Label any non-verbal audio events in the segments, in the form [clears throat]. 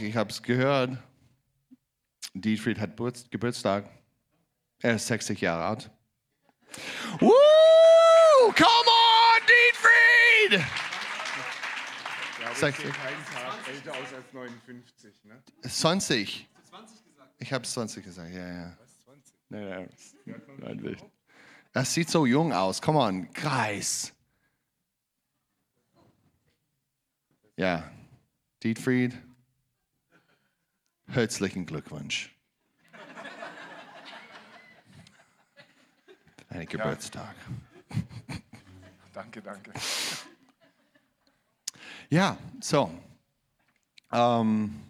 Ich habe es gehört. Dietfried hat Geburts- Geburtstag. Er ist 60 Jahre alt. Woo! Come on, Dietfried! Ja, aber Sag- ich sehe keinen Tag älter aus als 59, ne? 20. Ich habe 20 gesagt, ja, ja. Was, 20? Nein, nein, nein, nicht. Er sieht so jung aus. Come on, Kreis. Ja, Dietfried, herzlichen Glückwunsch. Dein Geburtstag. [laughs] Danke, danke. Yeah, so um,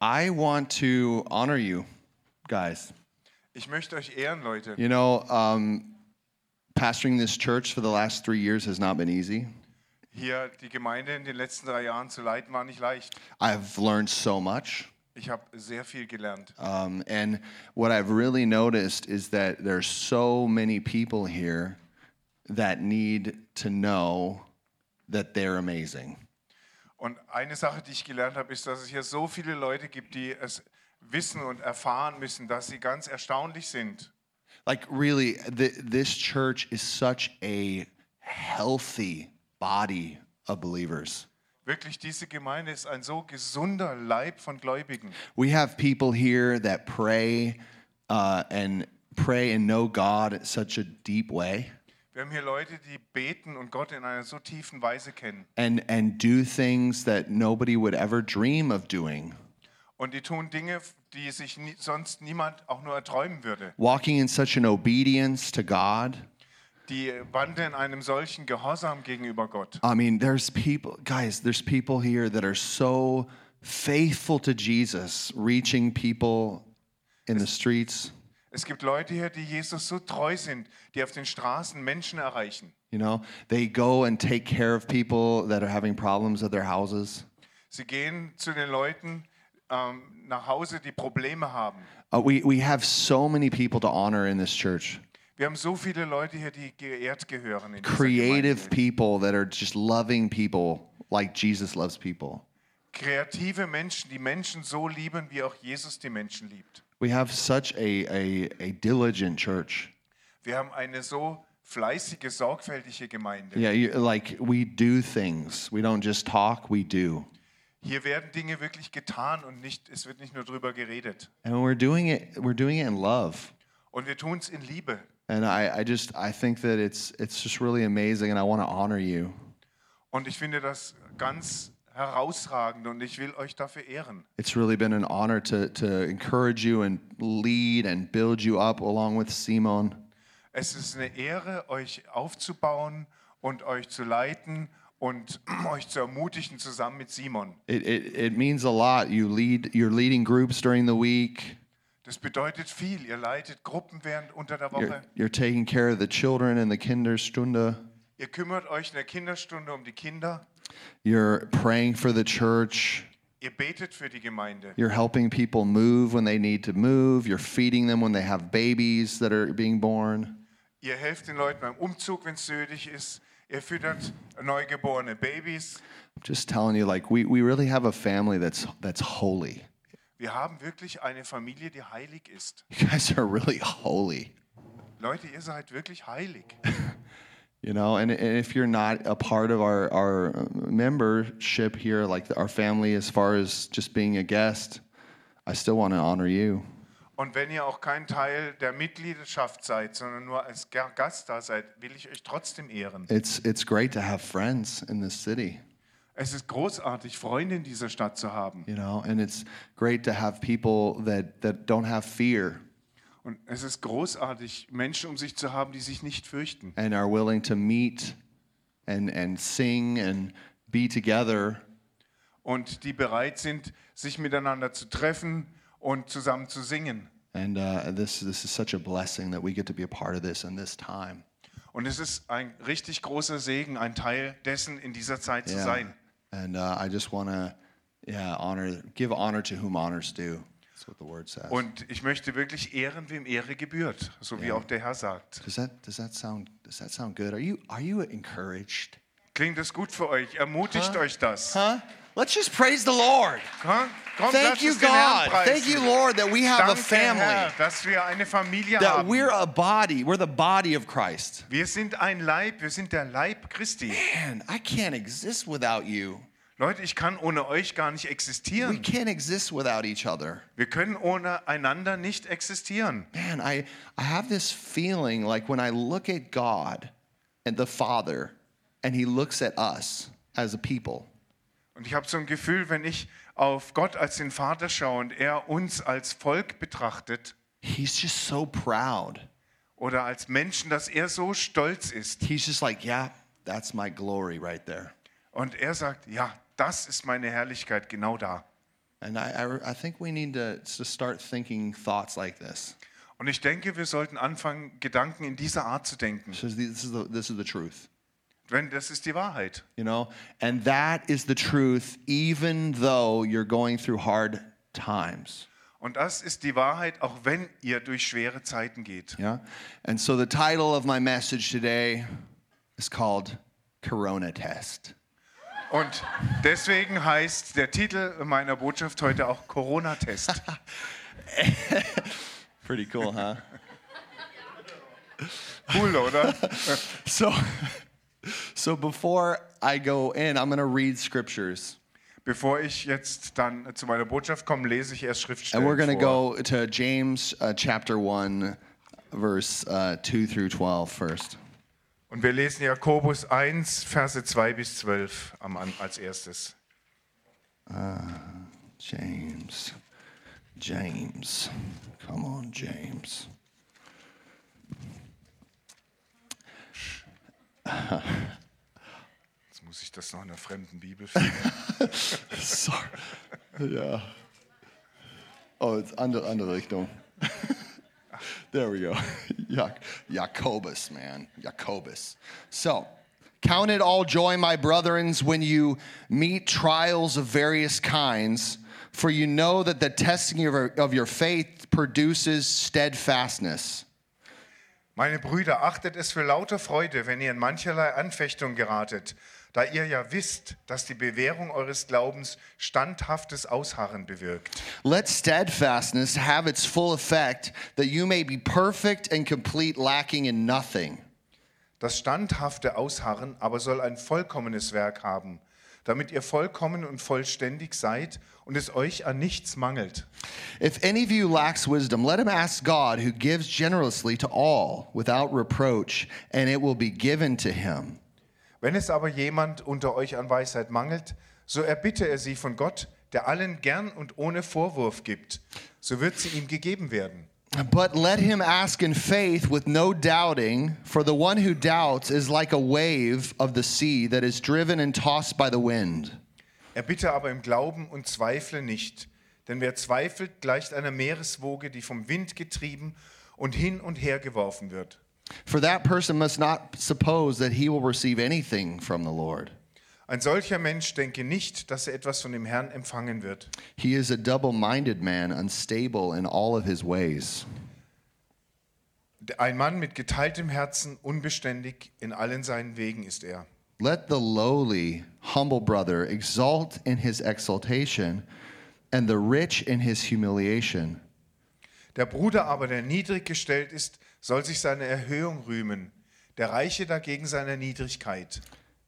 I want to honor you guys. Ich möchte euch ehren, Leute. You know, um, pastoring this church for the last three years has not been easy. Hier die Gemeinde in den letzten drei Jahren zu leiten, war nicht leicht. I've learned so much. Ich habe sehr viel gelernt. Um, and what I've really noticed is that there's so many people here that need to know that they're amazing. Und eine Sache, die ich gelernt habe, ist, dass es hier so viele Leute gibt, die es wissen und erfahren müssen, dass sie ganz erstaunlich sind. Like, really, th- this church is such a healthy body of believers. Wirklich, diese Gemeinde ist ein so gesunder Leib von Gläubigen. We have people here that pray uh, and pray and know God in such a deep way Wir haben hier Leute, die beten und Gott in einer so tiefen Weise kennen. and, and do things that nobody would ever dream of doing. Und die tun Dinge, die sich nie, sonst niemand auch nur erträumen würde. Walking in such an obedience to God. Die wandeln in einem solchen Gehorsam gegenüber Gott. I mean, there's people, guys, there's people here that are so faithful to Jesus, reaching people in the streets. Es gibt Leute hier, die Jesus so treu sind, die auf den Straßen Menschen erreichen. You know, they go and take care of people that are having problems at their houses. Sie gehen zu den Leuten ähm, nach Hause, die Probleme haben. Uh, we, we have so many people to honor in this church. Wir haben so viele Leute hier, die geehrt gehören. Creative people that are just loving people like Jesus loves people. Kreative Menschen, die Menschen so lieben, wie auch Jesus die Menschen liebt. We have such a, a, a diligent church. Wir haben eine so fleißige, sorgfältige Gemeinde. Yeah, you, like we do things. We don't just talk, we do. Hier werden Dinge wirklich getan und nicht, es wird nicht nur drüber geredet. And we're doing it we're doing it in love. Und wir tun es in Liebe. And I, I just I think that it's it's just really amazing and I want to honor you. Und ich finde das ganz herausragend und ich will euch dafür ehren. It's really been an honor to to encourage you and lead and build you up along with Simon. Es ist eine Ehre, euch aufzubauen und euch zu leiten und [clears throat] euch zu ermutigen zusammen mit Simon. It, it, it means a lot. You lead you're leading groups during the week. Das bedeutet viel. Ihr leitet Gruppen während unter der You're, you're taking care of the children in the Kinderstunde. Ihr kümmert euch in der Kinderstunde um die Kinder. You're praying for the church. Ihr betet für die Gemeinde. You're helping people move when they need to move. You're feeding them when they have babies that are being born. Ihr helft den Leuten beim Umzug, wenn es nötig ist. Ihr füttert neugeborene Babys. I'm just telling you, like we, we really have a family that's that's holy. Wir haben wirklich eine Familie, die heilig ist. You guys are really holy. Leute, ihr seid wirklich heilig. You know, and, and if you're not a part of our, our membership here, like our family, as far as just being a guest, I still want to honor you. Und wenn ihr auch kein Teil der Mitgliedschaft seid, sondern nur als Ga- Gast da seid, will ich euch trotzdem ehren. It's it's great to have friends in this city, Es ist großartig, Freunde in dieser Stadt zu haben. you know, and it's great to have people that that don't have fear Und es ist großartig, Menschen um sich zu haben, die sich nicht fürchten and are willing to meet and and sing and be together und die bereit sind, sich miteinander zu treffen und zusammen zu singen. And uh, this this is such a blessing that we get to be a part of this in this time. Und es ist ein richtig großer Segen, ein Teil dessen in dieser Zeit zu Yeah. sein. And uh, I just want to, yeah, honor, give honor to whom honors due. That's what the word says. Und ich möchte wirklich ehren, wem Ehre gebührt, so wie auch der Herr sagt. does that does that sound does that sound good? Are you are you encouraged? Klingt das gut für euch? Ermutigt euch das? Huh? Let's just praise the Lord. Komm, komm Thank you, uns den Herrn God. Thank you, Lord, that we have a family. Herr, dass wir eine Familie That haben. we're a body. We're the body of Christ. Wir sind ein Leib, wir sind der Leib Christi. Man, I can't exist without you. Leute, ich kann ohne euch gar nicht existieren. We can't exist without each other. Wir können ohne einander nicht existieren. Man, I, I have this feeling like when I look at God and the Father, and He looks at us as a people, Und ich habe so ein Gefühl, wenn ich auf Gott als den Vater schaue und er uns als Volk betrachtet He's just so proud. oder als Menschen, dass er so stolz ist. He's just like, yeah, that's my glory right there. Und er sagt, ja, das ist meine Herrlichkeit genau da. And I, I, I think we need to, to start thinking thoughts like this. Und ich denke, wir sollten anfangen, Gedanken in dieser Art zu denken. Because this is the, this is the truth, Denn das ist die Wahrheit. you know? And that is the truth, even though you're going through hard times. Und das ist die Wahrheit, auch wenn ihr durch schwere Zeiten geht. Yeah? And so the title of my message today is called Corona Test. Und deswegen heißt der Titel meiner Botschaft heute auch Corona-Test. [laughs] Pretty cool, huh? Cool, oder? [laughs] so, so before I go in, I'm going to read scriptures. Bevor ich jetzt dann zu meiner Botschaft komme, lese ich erst And Schriftstellen we're going to go to James uh, chapter 1, verse uh, 2 through 12 first. Und wir lesen Jakobus 1, Verse 2 bis 12 am, als erstes. James. James. Come on, James. [laughs] Jetzt muss ich das noch in fremden Bibel finden. [laughs] Sorry. Yeah. Oh, it's andere, andere Richtung. [laughs] there we go. Jacobus, man. Jacobus. So, count it all joy, my brethrens, when you meet trials of various kinds, for you know that the testing of your faith produces steadfastness. Meine Brüder, achtet es für lauter Freude, wenn ihr in mancherlei Anfechtung geratet, da ihr ja wisst, dass die Bewährung eures Glaubens standhaftes Ausharren bewirkt. Let steadfastness have its full effect, that you may be perfect and complete, lacking in nothing. Das standhafte Ausharren aber soll ein vollkommenes Werk haben, damit ihr vollkommen und vollständig seid und es euch an nichts mangelt. If any of you lacks wisdom, let him ask God, who gives generously to all without reproach, and it will be given to him. Wenn es aber jemand unter euch an Weisheit mangelt, so erbitte er sie von Gott, der allen gern und ohne Vorwurf gibt, so wird sie ihm gegeben werden. But let him ask in faith with no doubting, for the one who doubts is like a wave of the sea that is driven and tossed by the wind. Erbitte aber im Glauben und zweifle nicht, denn wer zweifelt, gleicht einer Meereswoge, die vom Wind getrieben und hin und her geworfen wird. For that person must not suppose that he will receive anything from the Lord. Ein solcher Mensch denke nicht, dass er etwas von dem Herrn empfangen wird. He is a double minded man, unstable in all of his ways. Ein Mann mit geteiltem Herzen, unbeständig in allen seinen Wegen ist er. Let the lowly, humble brother exalt in his exaltation, and the rich in his humiliation. Der Bruder aber, der niedrig gestellt ist, soll sich seiner Erhöhung rühmen, der Reiche dagegen seiner Niedrigkeit.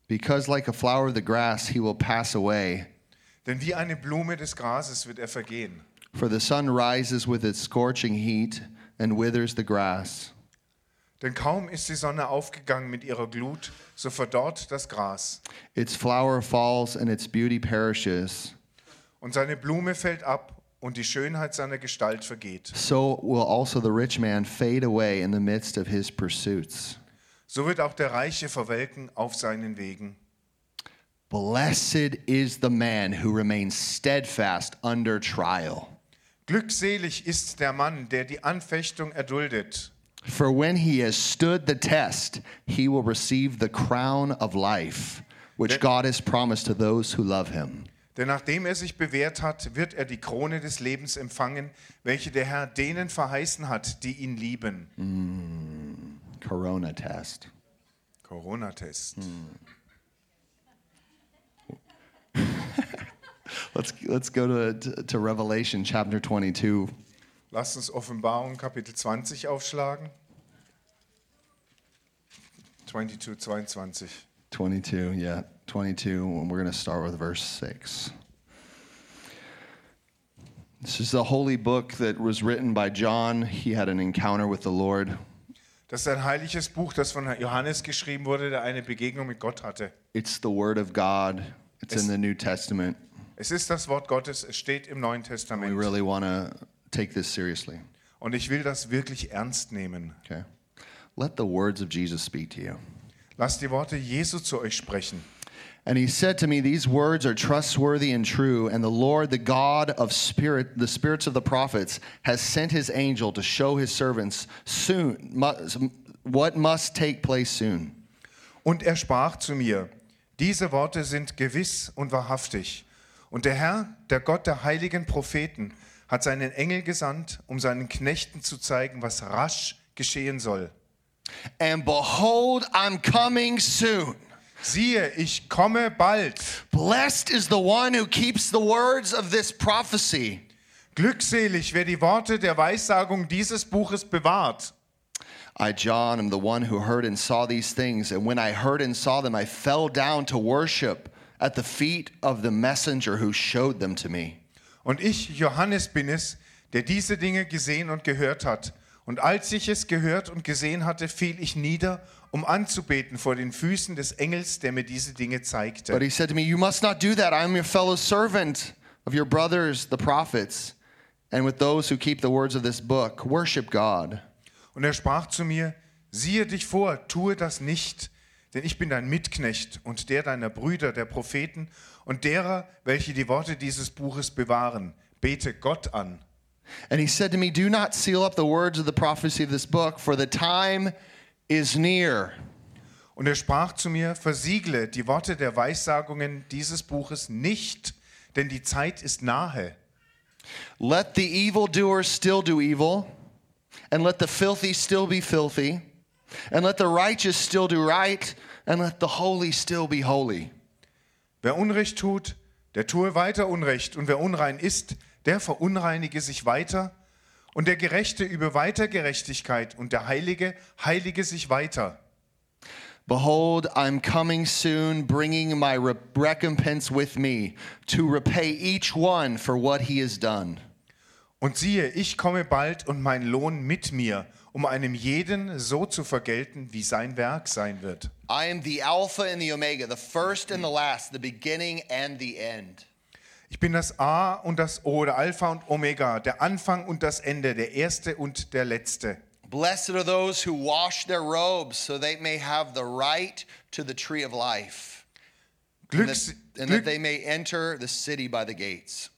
Because like a flower of the grass, he will pass away. Denn wie eine Blume des Grases wird er vergehen. For the sun rises with its scorching heat and withers the grass. Denn kaum ist die Sonne aufgegangen mit ihrer Glut, so verdorrt das Gras. Its flower falls and its beauty perishes. Und seine Blume fällt ab und die Schönheit seiner Gestalt vergeht. So will also the rich man fade away in the midst of his pursuits. So wird auch der Reiche verwelken auf seinen Wegen. Blessed is the man who remains steadfast under trial. Glückselig ist der Mann, der die Anfechtung erduldet. For when he has stood the test, he will receive the crown of life, which Denn- God has promised to those who love him. Denn nachdem er sich bewährt hat, wird er die Krone des Lebens empfangen, welche der Herr denen verheißen hat, die ihn lieben. Corona test. Corona-Test. Hmm. [laughs] Let's let's go to to Revelation chapter 22. Lasst uns Offenbarung Kapitel 20 aufschlagen. 22, 22. 22, yeah, 22, and we're going to start with verse 6. This is the holy book that was written by John. He had an encounter with the Lord. Das ist ein heiliges Buch, das von Johannes geschrieben wurde, der eine Begegnung mit Gott hatte. It's the Word of God, it's in the New Testament. Es ist das Wort Gottes, es steht im Neuen We Testament. really want to take this seriously. Und ich will das wirklich ernst nehmen. Okay? Let the words of Jesus speak to you. Lasst die Worte Jesu zu euch sprechen. And he said to me, These words are trustworthy and true, and the Lord, the God of spirit, the spirits of the prophets, has sent his angel to show his servants soon what must take place soon. Und er sprach zu mir, diese Worte sind gewiss und wahrhaftig. Und der Herr, der Gott der heiligen Propheten, hat seinen Engel gesandt, um seinen Knechten zu zeigen, was rasch geschehen soll. And behold, I'm coming soon. Siehe, ich komme bald. Blessed is the one who keeps the words of this prophecy. Glückselig, wer die Worte der Weissagung dieses Buches bewahrt. I, John, am the one who heard and saw these things. And when I heard and saw them, I fell down to worship at the feet of the messenger who showed them to me. Und ich, Johannes, bin es, der diese Dinge gesehen und gehört hat. Und als ich es gehört und gesehen hatte, fiel ich nieder, um anzubeten vor den Füßen des Engels, der mir diese Dinge zeigte. But he said to me, You must not do that. I'm your fellow servant of your brothers, the prophets, and with those who keep the words of this book. Worship God. Und er sprach zu mir, siehe dich vor, tue das nicht, denn ich bin dein Mitknecht und der deiner Brüder, der Propheten und derer, welche die Worte dieses Buches bewahren. Bete Gott an. And he said to me, Do not seal up the words of the prophecy of this book, for the time is near. Und er sprach zu mir, versiegle die Worte der Weissagungen dieses Buches nicht, denn die Zeit ist nahe. Let the evildoers still do evil, and let the filthy still be filthy, and let the righteous still do right, and let the holy still be holy. Wer Unrecht tut, der tue weiter Unrecht, und wer unrein ist, der verunreinige sich weiter, und der Gerechte übe weiter Gerechtigkeit, und der Heilige heilige sich weiter. Behold, I'm coming soon, bringing my re- recompense with me to repay each one for what he has done. Und siehe, ich komme bald und mein Lohn mit mir, um einem jeden so zu vergelten, wie sein Werk sein wird. I am the Alpha and the Omega, the first and the last, the beginning and the end. Ich bin das A und das O, der Alpha und Omega, der Anfang und das Ende, der Erste und der Letzte. Blessed are those who wash their robes so they may have the right to the tree of life, and Glücks that, and that they may enter the city by the gates.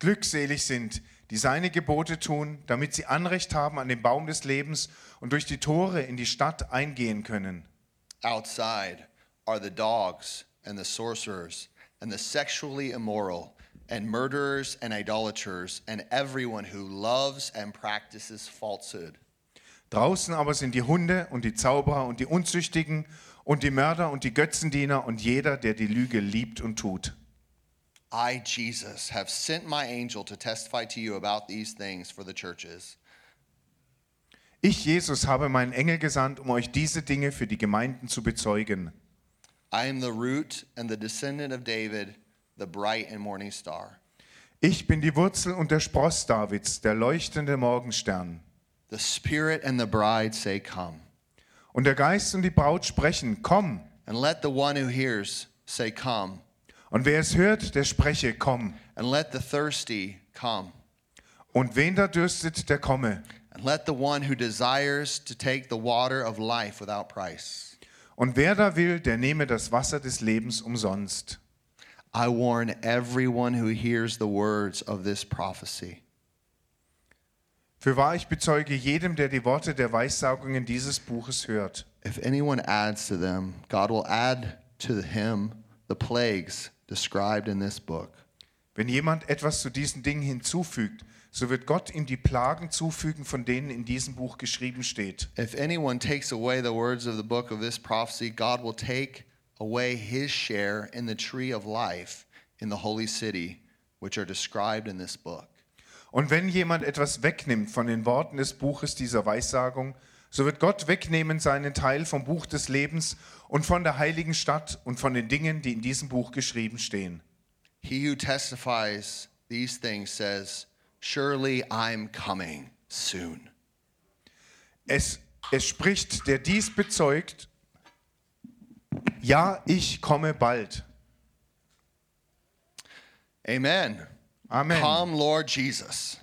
Glückselig sind, die seine Gebote tun, damit sie Anrecht haben an den Baum des Lebens und durch die Tore in die Stadt eingehen können. Outside are the dogs and the sorcerers and the sexually immoral and murderers and idolaters and everyone who loves and practices falsehood. Draußen aber sind die Hunde und die Zauberer und die Unzüchtigen und die Mörder und die Götzendiener und jeder, der die Lüge liebt und tut. I, Jesus, have sent my angel to testify to you about these things for the churches. Ich, Jesus, habe meinen Engel gesandt, um euch diese Dinge für die Gemeinden zu bezeugen. I am the root and the descendant of David, the bright and morning star. Ich bin die Wurzel und der Spross Davids, der leuchtende Morgenstern. The Spirit and the bride say, Come. Und der Geist und die Braut sprechen, komm. And let the one who hears say, Come. Und wer es hört, der spreche, komm. And let the thirsty come. Und wen da dürstet, der komme. And let the one who desires to take the water of life without price. Und wer da will, der nehme das Wasser des Lebens umsonst. I warn everyone who hears the words of this prophecy. Für wahr ich bezeuge jedem, der die Worte der Weissagungen dieses Buches hört. If anyone adds to them, God will add to him the plagues described in this book. Wenn jemand etwas zu diesen Dingen hinzufügt, so wird Gott ihm die Plagen zufügen, von denen in diesem Buch geschrieben steht. If anyone takes away the words of the book of this prophecy, God will take away his share in the tree of life in the holy city, which are described in this book. Und wenn jemand etwas wegnimmt von den Worten des Buches dieser Weissagung, so wird Gott wegnehmen seinen Teil vom Buch des Lebens und von der heiligen Stadt und von den Dingen, die in diesem Buch geschrieben stehen. He who testifies these things says, Surely I'm coming soon. Es, es spricht, der dies bezeugt, ja, ich komme bald. Amen. Amen. Come, Lord Jesus.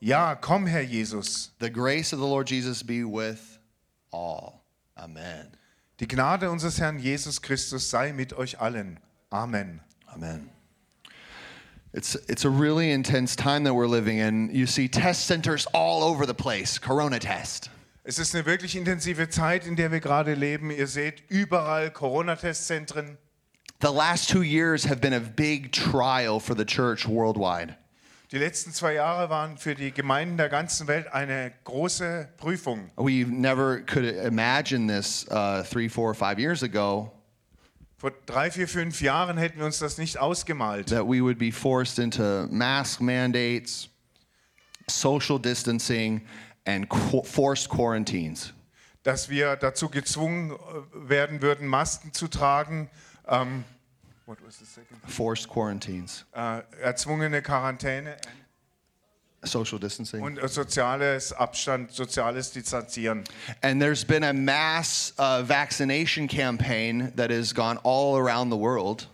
Ja, komm, Herr Jesus. The grace of the Lord Jesus be with all. Amen. Die Gnade unseres Herrn Jesus Christus sei mit euch allen. Amen. Amen. It's, it's a really intense time that we're living in. You see test centers all over the place, Corona test. Es ist eine wirklich intensive Zeit, in der wir gerade leben. Ihr seht überall Corona-Testzentren. The last two years have been a big trial for the church worldwide. Die letzten zwei Jahre waren für die Gemeinden der ganzen Welt eine große Prüfung. We never could imagine this uh, three, four, five years ago Vor drei, vier, fünf Jahren hätten wir uns das nicht ausgemalt, that we would be forced into mask mandates, social distancing, and forced quarantines. dass wir dazu gezwungen äh, werden würden, Masken zu tragen, ähm, what was the second? Forced quarantines, Äh, erzwungene Quarantäne social distancing. und äh, soziales Abstand, soziales Distanzieren. And there's been a mass uh, vaccination campaign that has gone all around the world.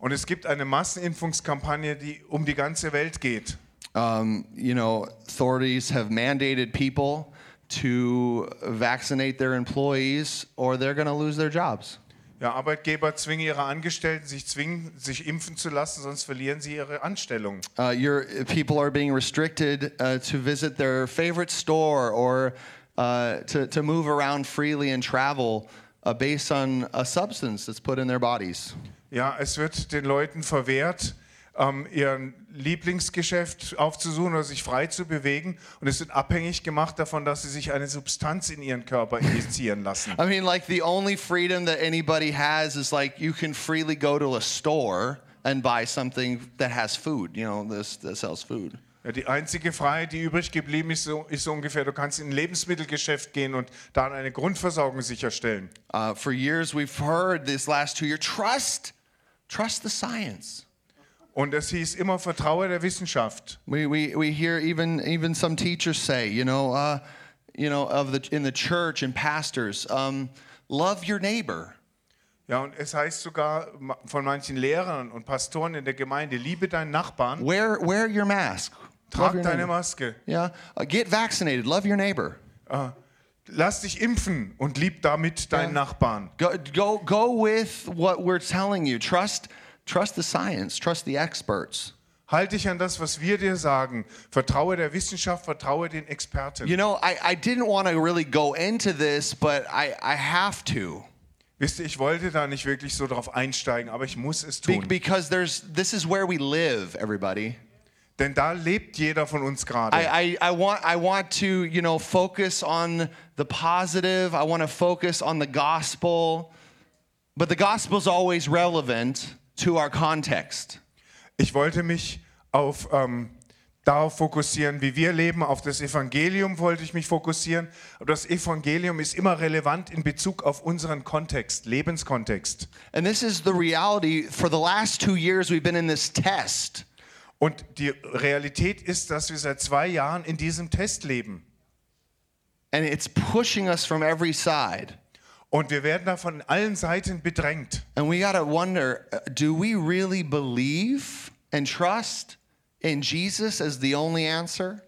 Und es gibt eine Massenimpfungskampagne, die um die ganze Welt geht. Um, you know, authorities have mandated people to vaccinate their employees or they're going to lose their jobs. Ja, Arbeitgeber zwingen ihre Angestellten, sich zwingen, sich impfen zu lassen, sonst verlieren sie ihre Anstellung. Uh, your people are being restricted uh, to visit their favorite store or uh, to, to move around freely and travel uh, based on a substance that's put in their bodies. Ja, es wird den Leuten verwehrt, ähm, ihr Lieblingsgeschäft aufzusuchen oder sich frei zu bewegen. Und es wird abhängig gemacht davon, dass sie sich eine Substanz in ihren Körper injizieren lassen. I mean, like the only freedom that anybody has is like you can freely go to a store and buy something that has food, you know, this that sells food. Ja, die einzige Freiheit, die übrig geblieben ist, so, ist so ungefähr, du kannst in ein Lebensmittelgeschäft gehen und da eine Grundversorgung sicherstellen. Uh, for years, we've heard this last two years, trust, trust the science. Und es hieß immer, vertraue der Wissenschaft. We, we, we hear even, even some teachers say, you know, uh, you know, of the, in the church and pastors, um, love your neighbor. Ja, und es heißt sogar von manchen Lehrern und Pastoren in der Gemeinde, liebe deinen Nachbarn, Wear, wear your mask. Trag your deine neighbor. Maske, Yeah. Uh, get vaccinated. Love your neighbor. äh, lass dich impfen und lieb damit deinen Nachbarn. Go, go, go with what we're telling you. Trust, trust the science. Trust the experts. Halt dich an das, was wir dir sagen. Vertraue der Wissenschaft, vertraue den Experten. You know, I, I didn't want to really go into this, but I, I have to Wisst ihr, ich wollte da nicht wirklich so drauf einsteigen, aber ich muss es Be- tun. because there's this is where we live, everybody. Denn da lebt jeder von uns gerade. I, I, I want I want to you know focus on the positive. I want to focus on the gospel, but the gospel is always relevant to our context. Ich wollte mich auf, ähm, darauf fokussieren, wie wir leben. Auf das Evangelium wollte ich mich fokussieren. Aber das Evangelium ist immer relevant in Bezug auf unseren Kontext, Lebenskontext. And this is the reality. For the last two years, we've been in this test. Und die Realität ist, dass wir seit zwei Jahren in diesem Test leben. And it's pushing us from every side. Und wir werden da von allen Seiten bedrängt. And we got to wonder uh, do we really believe and trust in Jesus as the only answer?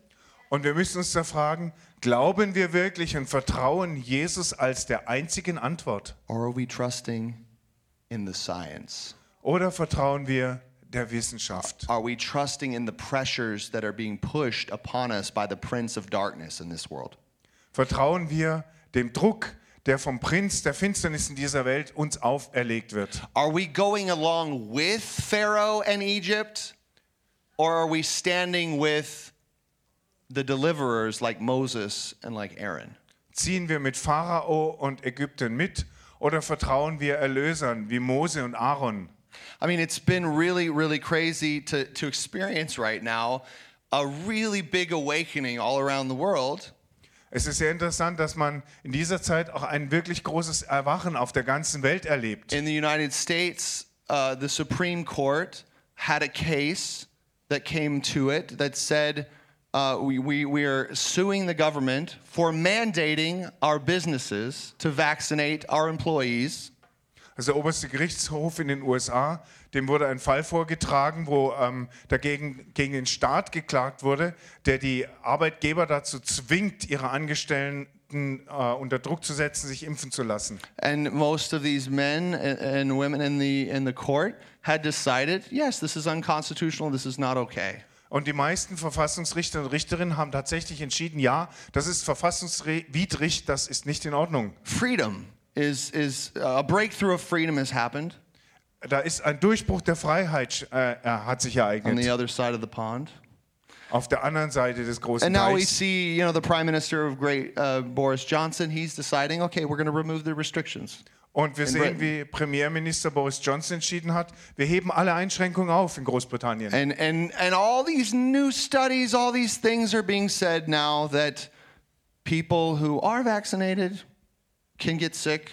Und wir müssen uns da fragen, glauben wir wirklich und vertrauen Jesus als der einzigen Antwort? Or are we trusting in the science? Oder vertrauen wir der Wissenschaft? Are we trusting in the pressures that are being pushed upon us by the prince of darkness in this world? Vertrauen wir dem Druck, der vom Prinz der Finsternis in dieser Welt uns auferlegt wird? Are we going along with Pharaoh and Egypt? Or are we standing with the deliverers like Moses and like Aaron? Ziehen wir mit Pharao und Ägypten mit oder vertrauen wir Erlösern wie Mose und Aaron? I mean, it's been really, really crazy to, to experience right now a really big awakening all around the world. Es ist sehr interessant, dass man in dieser Zeit auch ein wirklich großes Erwachen auf der ganzen Welt erlebt. In the United States, uh, the Supreme Court had a case that came to it that said uh, we, we, we are suing the government for mandating our businesses to vaccinate our employees. Also der oberste Gerichtshof in den USA, dem wurde ein Fall vorgetragen, wo ähm, dagegen gegen den Staat geklagt wurde, der die Arbeitgeber dazu zwingt, ihre Angestellten äh, unter Druck zu setzen, sich impfen zu lassen. And most of these men and and women in the, in the court had decided yes, this is unconstitutional, this is not okay. Und die meisten Verfassungsrichter und Richterinnen haben tatsächlich entschieden, ja, das ist verfassungswidrig, das ist nicht in Ordnung. Freedom is, is a breakthrough of freedom has happened Da ist ein Durchbruch der Freiheit äh, äh, hat sich on the other side of the pond. Auf der anderen Seite des großen And now we Teichs. see, you know, the Prime Minister of Great uh, Boris Johnson. He's deciding, okay, we're going to remove the restrictions. Und wir in sehen, Britain. wie Premierminister Boris Johnson entschieden hat, wir heben alle Einschränkungen auf in Großbritannien. And and and all these new studies, all these things are being said now that people who are vaccinated can get sick.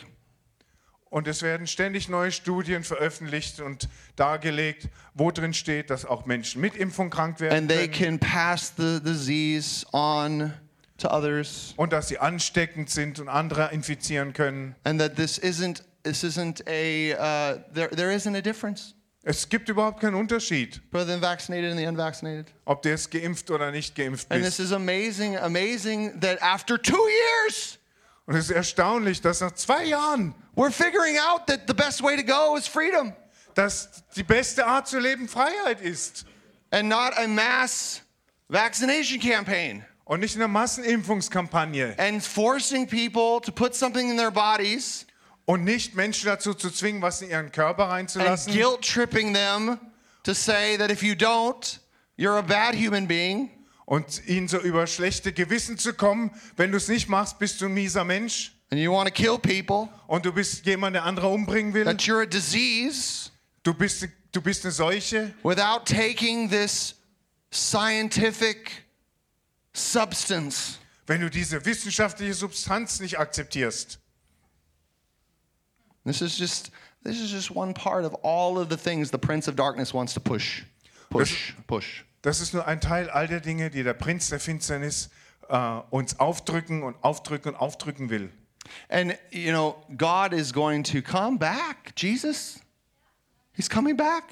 Und es werden ständig neue Studien veröffentlicht und dargelegt, wo drin steht, dass auch Menschen mit Impfung krank werden And they können can pass the disease on to others. und dass sie ansteckend sind und andere infizieren können. And that this isn't this isn't a uh, there there isn't a difference Es gibt überhaupt keinen Unterschied, for the vaccinated and the unvaccinated. ob du jetzt geimpft oder nicht geimpft And this bist. is amazing, amazing that after two years, Und es ist erstaunlich, dass nach zwei Jahren, we're figuring out that the best way to go is freedom. Dass die beste Art zu leben Freiheit ist. And not a mass vaccination campaign. Und nicht eine Massenimpfungskampagne. And forcing people to put something in their bodies. Und nicht Menschen dazu zu zwingen, was in ihren Körper and reinzulassen. guilt tripping them to say that if you don't, you're a bad human being. Und ihnen so über schlechte Gewissen zu kommen. Wenn du es nicht machst, bist du ein mieser Mensch And you want to kill people, und du bist jemand, der andere umbringen will. that you're a disease Du bist, du bist eine Seuche without taking this scientific substance. wenn du diese wissenschaftliche Substanz nicht akzeptierst. This is just this is just one part of all of the things the prince of darkness wants to push. Push, push. Das ist nur ein Teil all der Dinge, die der Prinz der Finsternis äh, uns aufdrücken und aufdrücken und aufdrücken will. And you know, God is going to come back. Jesus, he's coming back.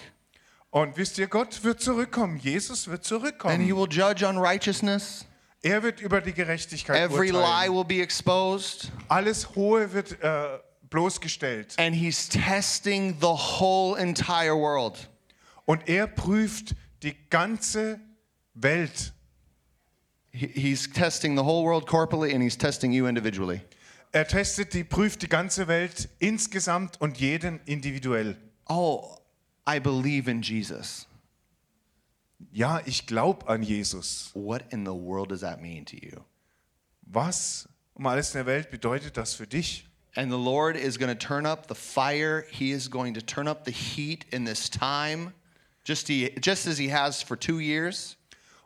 Und wisst ihr, Gott wird zurückkommen. Jesus wird And he zurückkommen. will judge unrighteousness. Er wird über die Gerechtigkeit Every lie urteilen. will be exposed. Alles Hohe wird äh, bloßgestellt. And he's testing the whole entire world. Und er prüft die ganze Welt. He- He's testing the whole world corporately and he's testing you individually. Er testet die, prüft die ganze Welt insgesamt und jeden individuell. Oh, I believe in Jesus. Ja, ich glaube an Jesus. What in the world does that mean to you? Was um alles in der Welt bedeutet das für dich? And the Lord is going to turn up the fire. He is going to turn up the heat in this time, just, he, just as He has for two years.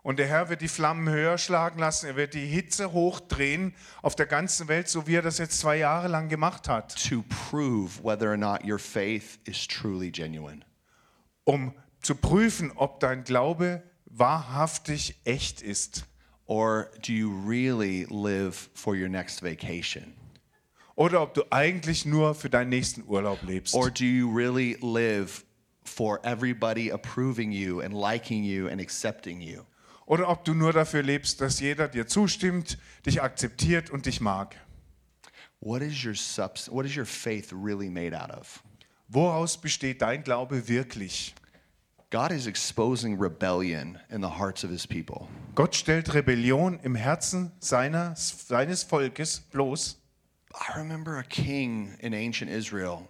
Und der Herr wird die Flammen höher schlagen lassen. Er wird die Hitze hochdrehen auf der ganzen Welt, so wie er das jetzt zwei Jahre lang gemacht hat, To prove whether or not your faith is truly genuine. um zu prüfen, ob dein Glaube wahrhaftig echt ist. Or do you really live for your next vacation? Oder ob du eigentlich nur für deinen nächsten Urlaub lebst. Or do you really live for everybody approving you and liking you and accepting you? Oder ob du nur dafür lebst, dass jeder dir zustimmt, dich akzeptiert und dich mag. What is your subs- what is your faith really made out of? Woraus besteht dein Glaube wirklich? God is exposing rebellion in the hearts of his people. Gott stellt Rebellion im Herzen seiner, seines Volkes bloß. I remember a king in ancient Israel.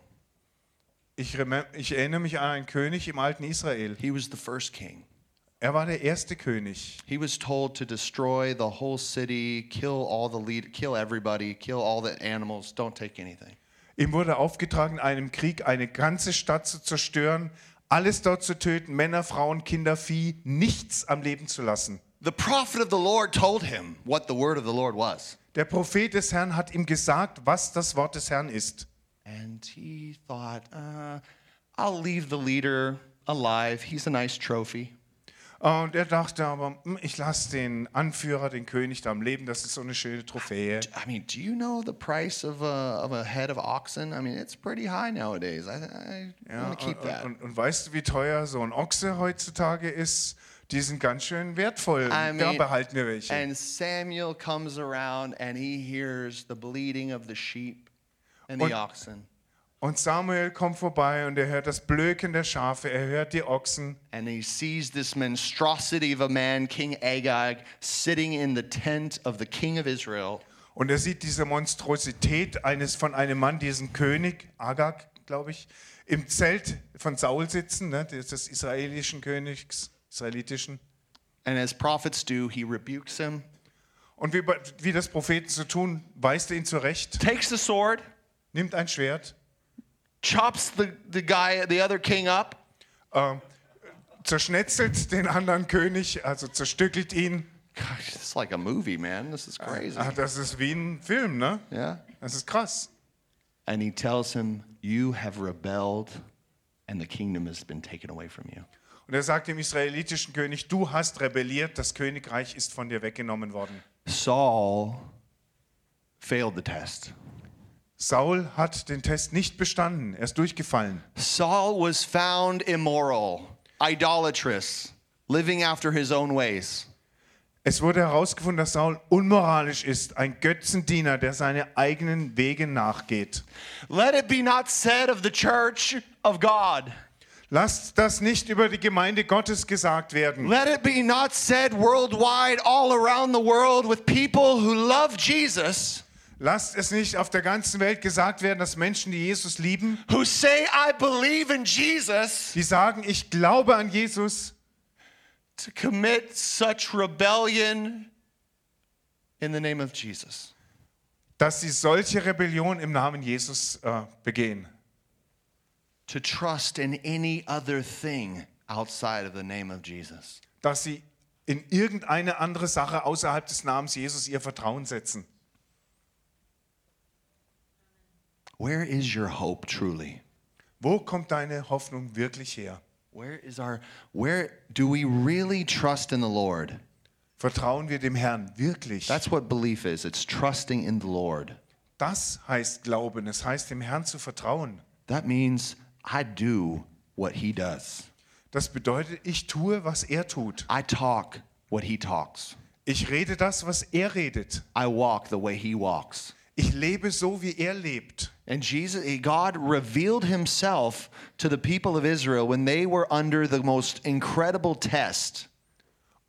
Ich, ich erinnere mich an einen König im alten Israel. He was the first king. Er war der erste König. He was told to destroy the whole city, kill all the lead, kill everybody, kill all the animals, don't take anything. Ihm wurde aufgetragen, einem Krieg eine ganze Stadt zu zerstören, alles dort zu töten, Männer, Frauen, Kinder, Vieh, nichts am Leben zu lassen. The prophet of the Lord told him what the word of the Lord was. Der Prophet des Herrn hat ihm gesagt, was das Wort des Herrn ist. And he thought, uh, I'll leave the leader alive. He's a nice trophy. Und er dachte aber, hm, ich lasse den Anführer, den König da am Leben, das ist so eine schöne Trophäe. I mean, do you know the price of a, of a head of oxen? I mean, it's pretty high nowadays. I, I Ja, want to keep und, that. und, und weißt du, wie teuer so ein Ochse heutzutage ist? Die sind ganz schön wertvoll. I da mean, behalten wir welche. and Samuel comes around and he hears the bleating of the sheep and the Und- oxen. Und Samuel kommt vorbei und er hört das Blöken der Schafe, er hört die Ochsen And he sees this monstrosity of a man, King Agag, sitting in the tent of the king of Israel. und er sieht diese Monstrosität eines von einem Mann, diesen König, Agag, glaube ich, im Zelt von Saul sitzen, ne, des, des israelischen Königs, israelitischen. And as prophets do, he rebukes him, Und wie, wie das Propheten zu tun, weist er ihn zurecht, takes the sword, nimmt ein Schwert, chops the, the guy, the other king up, äh, zerschnetzelt den anderen König, also zerstückelt ihn. Gosh, it's like a movie, man. This is crazy. Ah, das ist wie ein Film, ne? Yeah. Das ist krass. And he tells him, You have rebelled, and the kingdom has been taken away from you. Und er sagt dem israelitischen König, du hast rebelliert, das Königreich ist von dir weggenommen worden. Saul failed the test. Saul hat den Test nicht bestanden, er ist durchgefallen. Saul was found immoral, idolatrous, living after his own ways. Es wurde herausgefunden, dass Saul unmoralisch ist, ein Götzendiener, der seine eigenen Wege nachgeht. Let it be not said of the church of God. Lasst das nicht über die Gemeinde Gottes gesagt werden. Let it be not said worldwide, all around the world, with people who love Jesus, Lasst es nicht auf der ganzen Welt gesagt werden, dass Menschen, die Jesus lieben, who say, I believe in Jesus, die sagen, ich glaube an Jesus, to commit such rebellion in the name of Jesus. dass sie solche Rebellion im Namen Jesus äh, begehen. To trust in any other thing outside of the name of Jesus. Dass sie in irgendeine andere Sache außerhalb des Namens Jesus ihr Vertrauen setzen. Where is your hope truly? Wo kommt deine Hoffnung wirklich her? Where is our where do we really trust in the Lord? Vertrauen wir dem Herrn wirklich? That's what belief is. It's trusting in the Lord. Das heißt Glauben. Es heißt dem Herrn zu vertrauen. That means I do what he does. Das bedeutet, ich tue, was er tut. I talk what he talks. Ich rede das, was er redet. I walk the way he walks. Ich lebe so, wie er lebt. And Jesus God revealed himself to the people of Israel when they were under the most incredible test.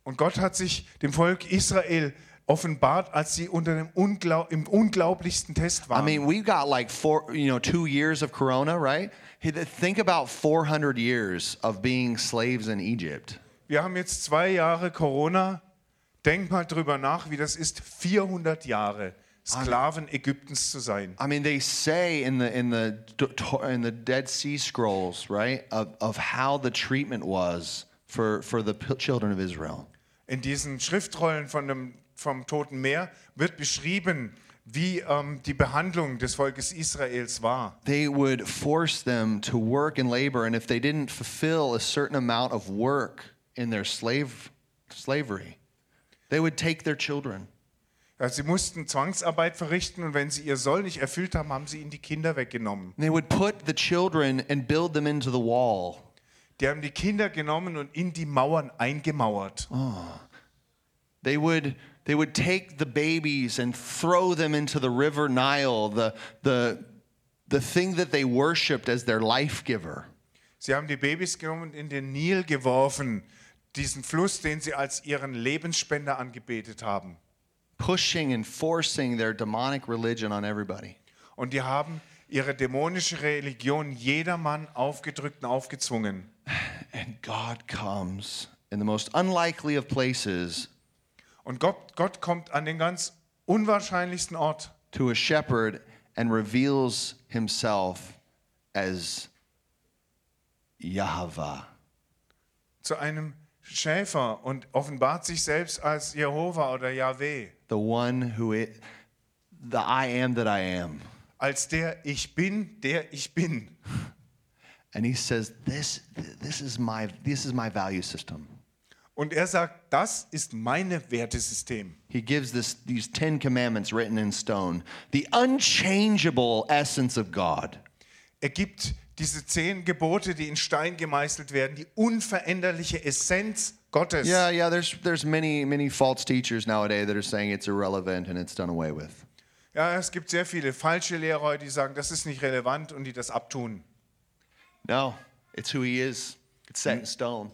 Und Gott hat sich dem Volk Israel offenbart, als sie unter dem Unglaub im unglaublichsten Test I waren. mean, we've got like four, you know, 2 years of corona, right? Think about 400 years of being slaves in Egypt. Wir haben jetzt zwei Jahre Corona. Denk mal drüber nach, wie das ist, 400 Jahre Sklaven Ägyptens zu sein. I mean, they say in the in the in the Dead Sea Scrolls, right, of, of how the treatment was for for the children of Israel. In diesen Schriftrollen von dem, vom Toten Meer wird beschrieben, wie ähm, die Behandlung des Volkes Israels war. They would force them to work and labor, and if they didn't fulfill a certain amount of work in their slave slavery, they would take their children. Sie mussten Zwangsarbeit verrichten und wenn sie ihr Soll nicht erfüllt haben, haben sie ihnen die Kinder weggenommen. They would put the children and build them into the wall. Die haben die Kinder genommen und in die Mauern eingemauert. They would they would take the babies and throw them into the river Nile, the the the thing that they worshipped as their life giver. Sie haben die Babys genommen und in den Nil geworfen, diesen Fluss, den sie als ihren Lebensspender angebetet haben. Pushing and forcing their demonic religion on everybody. Und die haben ihre dämonische Religion jedermann aufgedrückt und aufgezwungen. And God comes in the most unlikely of places Und Gott, Gott kommt an den ganz unwahrscheinlichsten Ort to a shepherd and reveals himself as Yahweh. zu einem Schäfer und offenbart sich selbst als Jehova oder Yahweh, the one who it, the I am that I am. als der Ich bin, der ich bin. And he says, this, this, is my, this is my value system. Und er sagt, das ist meine Wertesystem. He gives this, these Ten Commandments written in stone, the unchangeable essence of God. Er gibt diese zehn Gebote, die in Stein gemeißelt werden, die unveränderliche Essenz Gottes. Yeah, yeah, there's, there's many, many false teachers nowadays that are saying it's irrelevant and it's done away with. Ja, es gibt sehr viele falsche Lehrer, die sagen, das ist nicht relevant und die das abtun. No, it's who he is. It's set in stone.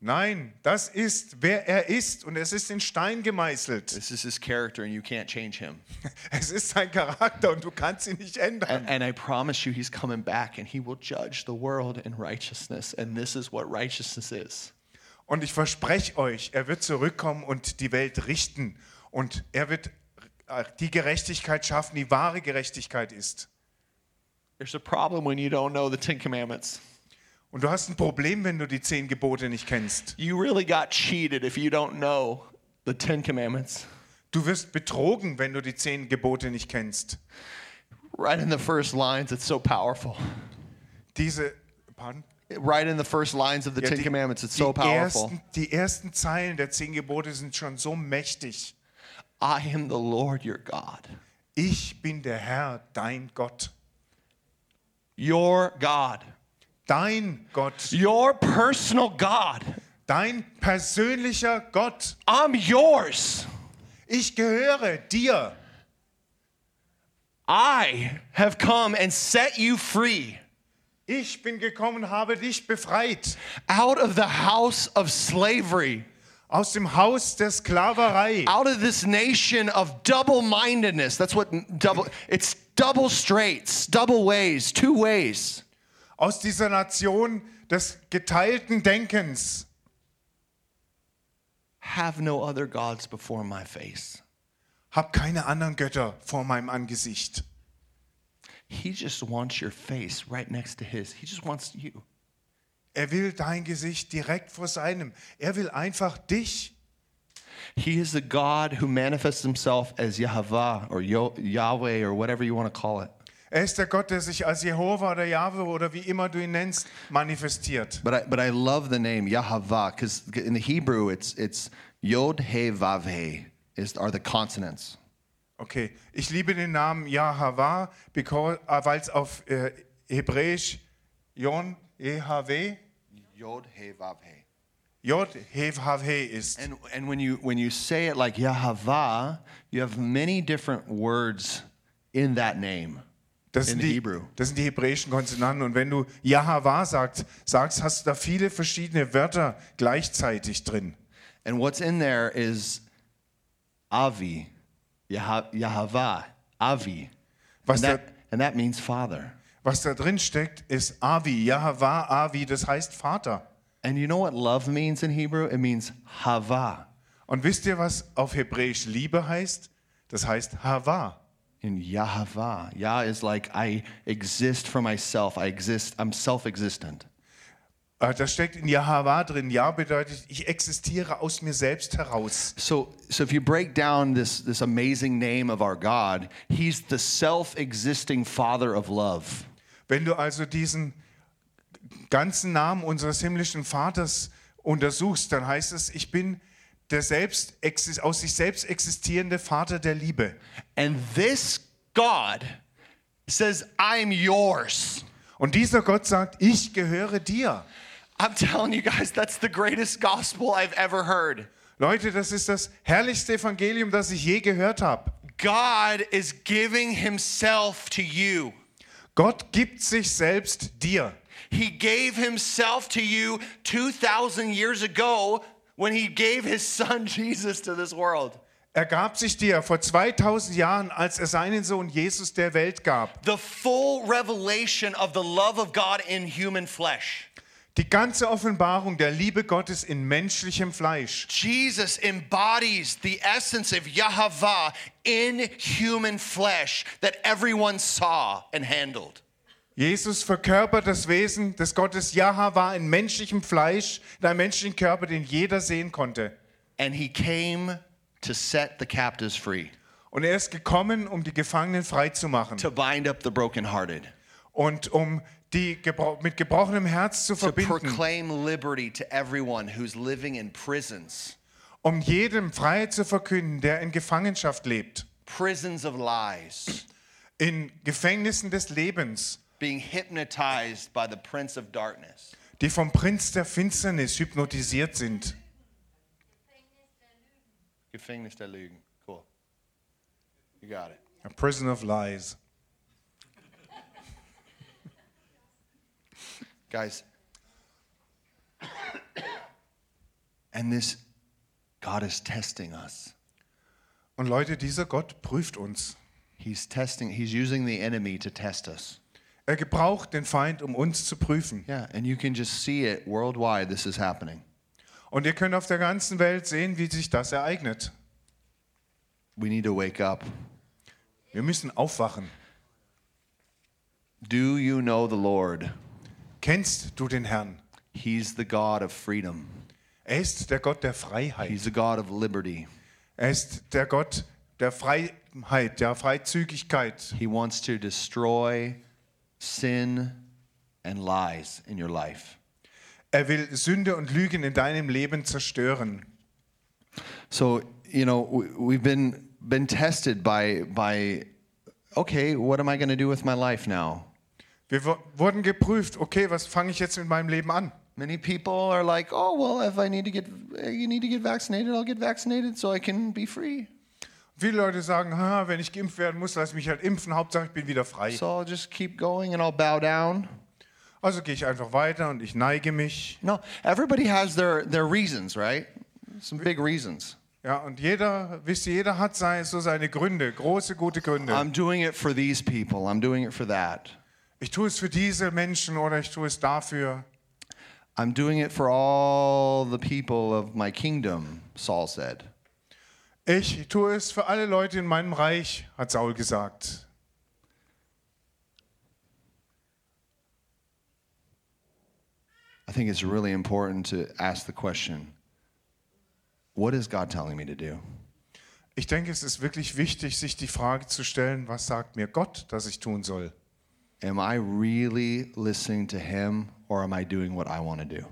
Nein, das ist, wer er ist und es ist in Stein gemeißelt. This is his character and you can't change him. [laughs] Es ist sein Charakter und du kannst ihn nicht ändern. And, and I promise you, he's coming back and he will judge the world in righteousness. And this is what righteousness is. Und ich verspreche euch, er wird zurückkommen und die Welt richten. Und er wird äh, die Gerechtigkeit schaffen, die wahre Gerechtigkeit ist. There's a problem when you don't know the Ten Commandments. Und du hast ein Problem, wenn du die zehn Gebote nicht kennst. You really got cheated if you don't know the Ten Commandments. Du wirst betrogen, wenn du die zehn Gebote nicht kennst. Right in the first lines, it's so powerful. Diese, pardon? Right in the first lines of the Ja, Ten die, Commandments, it's so powerful. ersten, die ersten Zeilen der zehn Gebote sind schon so mächtig. I am the Lord your God, Ich bin der Herr, dein Gott. your God, Dein Gott. your personal God. Dein persönlicher Gott. I'm yours. Ich gehöre dir. I have come and set you free Ich bin gekommen, habe dich befreit out of the house of slavery, aus dem Haus der Sklaverei, out of this nation of double mindedness. That's what double, it's double straights, double ways, two ways. aus dieser Nation des geteilten Denkens. Have no other gods before my face. Hab keine anderen Götter vor meinem Angesicht. He just wants your face right next to his. He just wants you. Er will dein Gesicht direkt vor seinem. Er will einfach dich. He is the God who manifests himself as Yahweh or Yo- Yahweh or whatever you want to call it. Er ist der Gott, der sich als Jehova oder Jahwe oder wie immer du ihn nennst, manifestiert. But I, but I love the name Yahweh because in the Hebrew it's it's Yod He Vav He is are the consonants. Okay, ich liebe den Namen Yahweh, äh, weil es auf äh, Hebräisch Yon, EHW, Yod He Vav He. Ist. And and when you when you say it like Yahweh, you have many different words in that name. Das in sind, die, das sind die hebräischen Konsonanten. Und wenn du Yahweh sagst, sagst, hast du da viele verschiedene Wörter gleichzeitig drin. And what's in there is Avi, Yahweh, Avi. Was And da, that, and that means father. was da drin steckt, ist Avi. Yahweh, Avi, das heißt Vater. And you know what love means in Hebrew? It means hava. Und wisst ihr, was auf Hebräisch Liebe heißt? Das heißt Hava. In Yahweh. Yah is like I exist for myself. I exist, I'm self-existent. Äh, Das steckt in Yahweh drin. Ja bedeutet, ich existiere aus mir selbst heraus. So, so if you break down this, this amazing name of our God, He's the self-existing Father of love. Wenn du also diesen ganzen Namen unseres himmlischen Vaters untersuchst, dann heißt es, ich bin der selbst, aus sich selbst existierende Vater der Liebe. And this God says, I'm yours. Und dieser Gott sagt, ich gehöre dir. I'm telling you guys, that's the greatest gospel I've ever heard. Leute, das ist das herrlichste Evangelium, das ich je gehört habe. God is giving Himself to you. Gott gibt sich selbst dir. He gave Himself to you 2,000 years ago when He gave His Son [laughs] Jesus to this world. Er gab sich dir vor 2000 Jahren, als er seinen Sohn Jesus der Welt gab. The full revelation of the love of God in human flesh. Die ganze Offenbarung der Liebe Gottes in menschlichem Fleisch. Jesus embodies the essence of Yahweh in human flesh that everyone saw and handled. Jesus verkörpert das Wesen des Gottes Jahwe in menschlichem Fleisch, in einem menschlichen Körper, den jeder sehen konnte. And he came to set the captives free, Und er ist gekommen, um die Gefangenen freizumachen to bind up the brokenhearted, und um die gebro mit gebrochenem Herz zu verbinden, um jedem Freiheit zu verkünden, der in Gefangenschaft lebt, prisons of lies, in Gefängnissen des Lebens, being hypnotized by the prince of darkness. die vom Prinz der Finsternis hypnotisiert sind. Gefängnis der Lügen. Cool. You got it. A prison of lies. Guys, and this God is testing us. Und Leute, dieser Gott prüft uns. He's testing, he's using the enemy to test us. Er gebraucht den Feind, um uns zu prüfen. Yeah, and you can just see it worldwide. This is happening. Und ihr könnt auf der ganzen Welt sehen, wie sich das ereignet. We need to wake up. Wir müssen aufwachen. Do you know the Lord? Kennst du den Herrn? He's the God of freedom, Er ist der Gott der Freiheit. He's the God of liberty. Er ist der Gott der Freiheit, der Freizügigkeit. He wants to destroy sin and lies in your life. Er will Sünde und Lügen in deinem Leben zerstören. So, you know, we- we've been been tested by by okay, what am I going to do with my life now? Wir wurden geprüft, okay, was fange ich jetzt mit meinem Leben an? Many people are like, "Oh, well, if I need to get you need to get vaccinated, I'll get vaccinated so I can be free." Viele Leute sagen, "Ha, wenn ich geimpft werden muss, lass mich halt impfen, Hauptsache ich bin wieder frei. So I'll just keep going and I'll bow down. Also gehe ich einfach weiter und ich neige mich. No, everybody has their their reasons, right? Some big reasons. Ja, und jeder, wisst ihr, jeder hat sei- so seine Gründe, große, gute Gründe. I'm doing it for these people. I'm doing it for that. Ich tue es für diese Menschen oder ich tue es dafür. I'm doing it for all the people of my kingdom, Saul said. Ich tue es für alle Leute in meinem Reich, hat Saul gesagt. I think it's really important to ask the question what is God telling me to do? Ich denke, es ist wirklich wichtig, sich die Frage zu stellen, was sagt mir Gott, dass ich tun soll? Am I really listening to Him or am I doing what I want to do?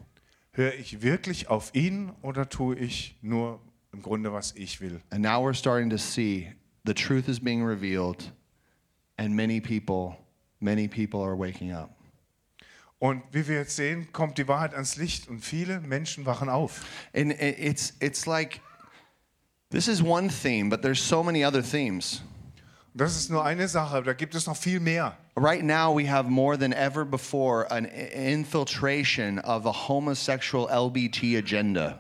Höre ich wirklich auf ihn oder tue ich nur im Grunde, was ich will? And now we're starting to see the truth is being revealed, and many people, many people are waking up. Und wie wir jetzt sehen, kommt die Wahrheit ans Licht und viele Menschen wachen auf. And it's, it's like this is one theme, but there's so many other themes. Das ist nur eine Sache, da gibt es noch viel mehr. Right now, we have more than ever before an infiltration of a homosexual LBT agenda.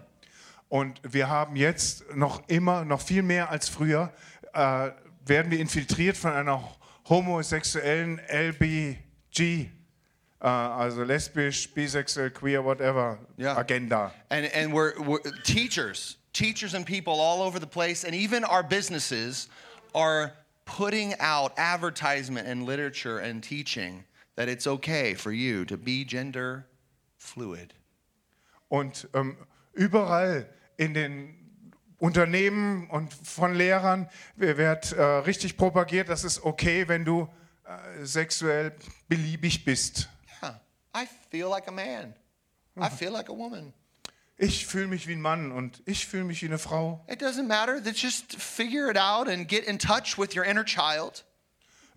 Und wir haben jetzt noch immer, noch viel mehr als früher, äh, werden wir infiltriert von einer homosexuellen LBG, äh, also lesbisch, bisexuell, queer, whatever, Ja. Agenda. And, and we're, we're teachers, teachers and people all over the place, and even our businesses are putting out advertisement and literature and teaching that it's okay for you to be gender fluid. Und ähm, überall in den Unternehmen und von Lehrern wird äh, richtig propagiert, dass es okay, wenn du äh, sexuell beliebig bist. Yeah, I feel like a man. I feel like a woman. Ich fühle mich wie ein Mann und ich fühle mich wie eine Frau. It doesn't matter. That just figure it out and get in touch with your inner child.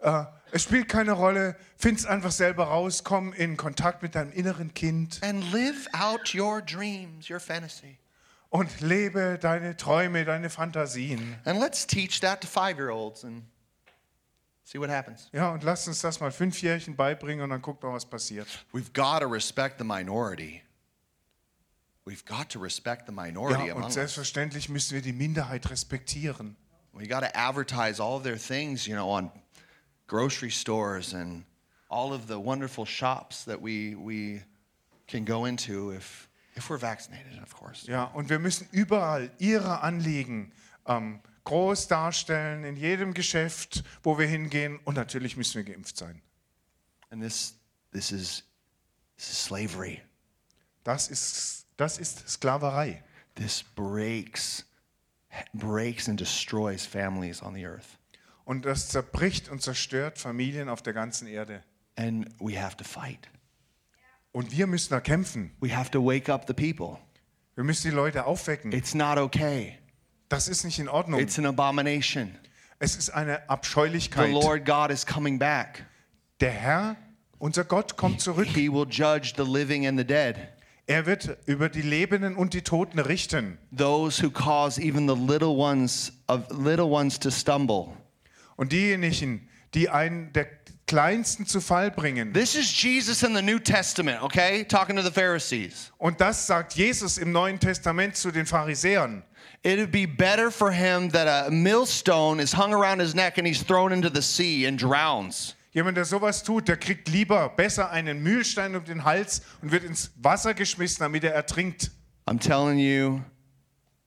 Äh, es spielt keine Rolle. Find's einfach selber raus. Komm in Kontakt mit deinem inneren Kind and live out your dreams, your fantasy. und lebe deine Träume, deine Fantasien. And let's teach that to five year olds and see what happens. Ja, und lass uns das mal Fünfjährigen beibringen und dann guckt mal, was passiert. We've got to respect the minority. We've got to respect the minority Ja, und us. selbstverständlich müssen wir die Minderheit respektieren. We got to advertise all of their things, you know, on grocery stores and all of the wonderful shops that we we can go into if if we're vaccinated, of course. Ja, und wir müssen überall ihre Anliegen ähm, groß darstellen, in jedem Geschäft, wo wir hingehen. Und natürlich müssen wir geimpft sein. And this this is this is slavery. Das ist, das ist Sklaverei. This breaks breaks and destroys families on the earth. Und das zerbricht und zerstört Familien auf der ganzen Erde. And we have to fight. Und wir müssen da kämpfen. We have to wake up the people. Wir müssen die Leute aufwecken. It's not okay. Das ist nicht in Ordnung. It's an abomination. Es ist eine The Abscheulichkeit. Lord God is coming back. Der Herr, unser Gott, kommt zurück. He will judge the living and the dead. Er wird über die Lebenden und die Toten richten. Those who cause even the little ones of little ones to stumble. Und diejenigen, die einen der Kleinsten zu Fall bringen. This is Jesus in the New Testament, okay? Talking to the Pharisees. Und das sagt Jesus im Neuen Testament zu den Pharisäern. It'd be better for him that a millstone is hung around his neck and he's thrown into the sea and drowns. Jemand, der sowas tut, der kriegt lieber besser einen Mühlstein um den Hals und wird ins Wasser geschmissen, damit er ertrinkt. I'm telling you,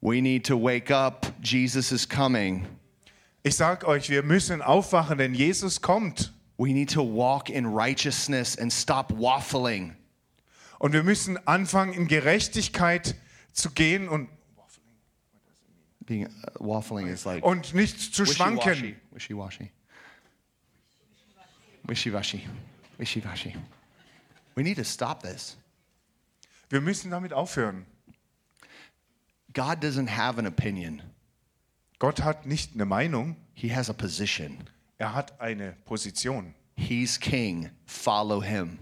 we need to wake up. Jesus is coming. Ich sag euch, wir müssen aufwachen, denn Jesus kommt. We need to walk in righteousness and stop waffling. Und wir müssen anfangen, in Gerechtigkeit zu gehen und, Being uh, waffling is like und nicht zu wishy-washy. Schwanken. Wishy-washy. Wishy-washy. Wishy-washy. We need to stop this. Wir müssen damit aufhören. God doesn't have an opinion. Gott hat nicht eine Meinung, He has a position. er hat eine Position. He's king. Follow him.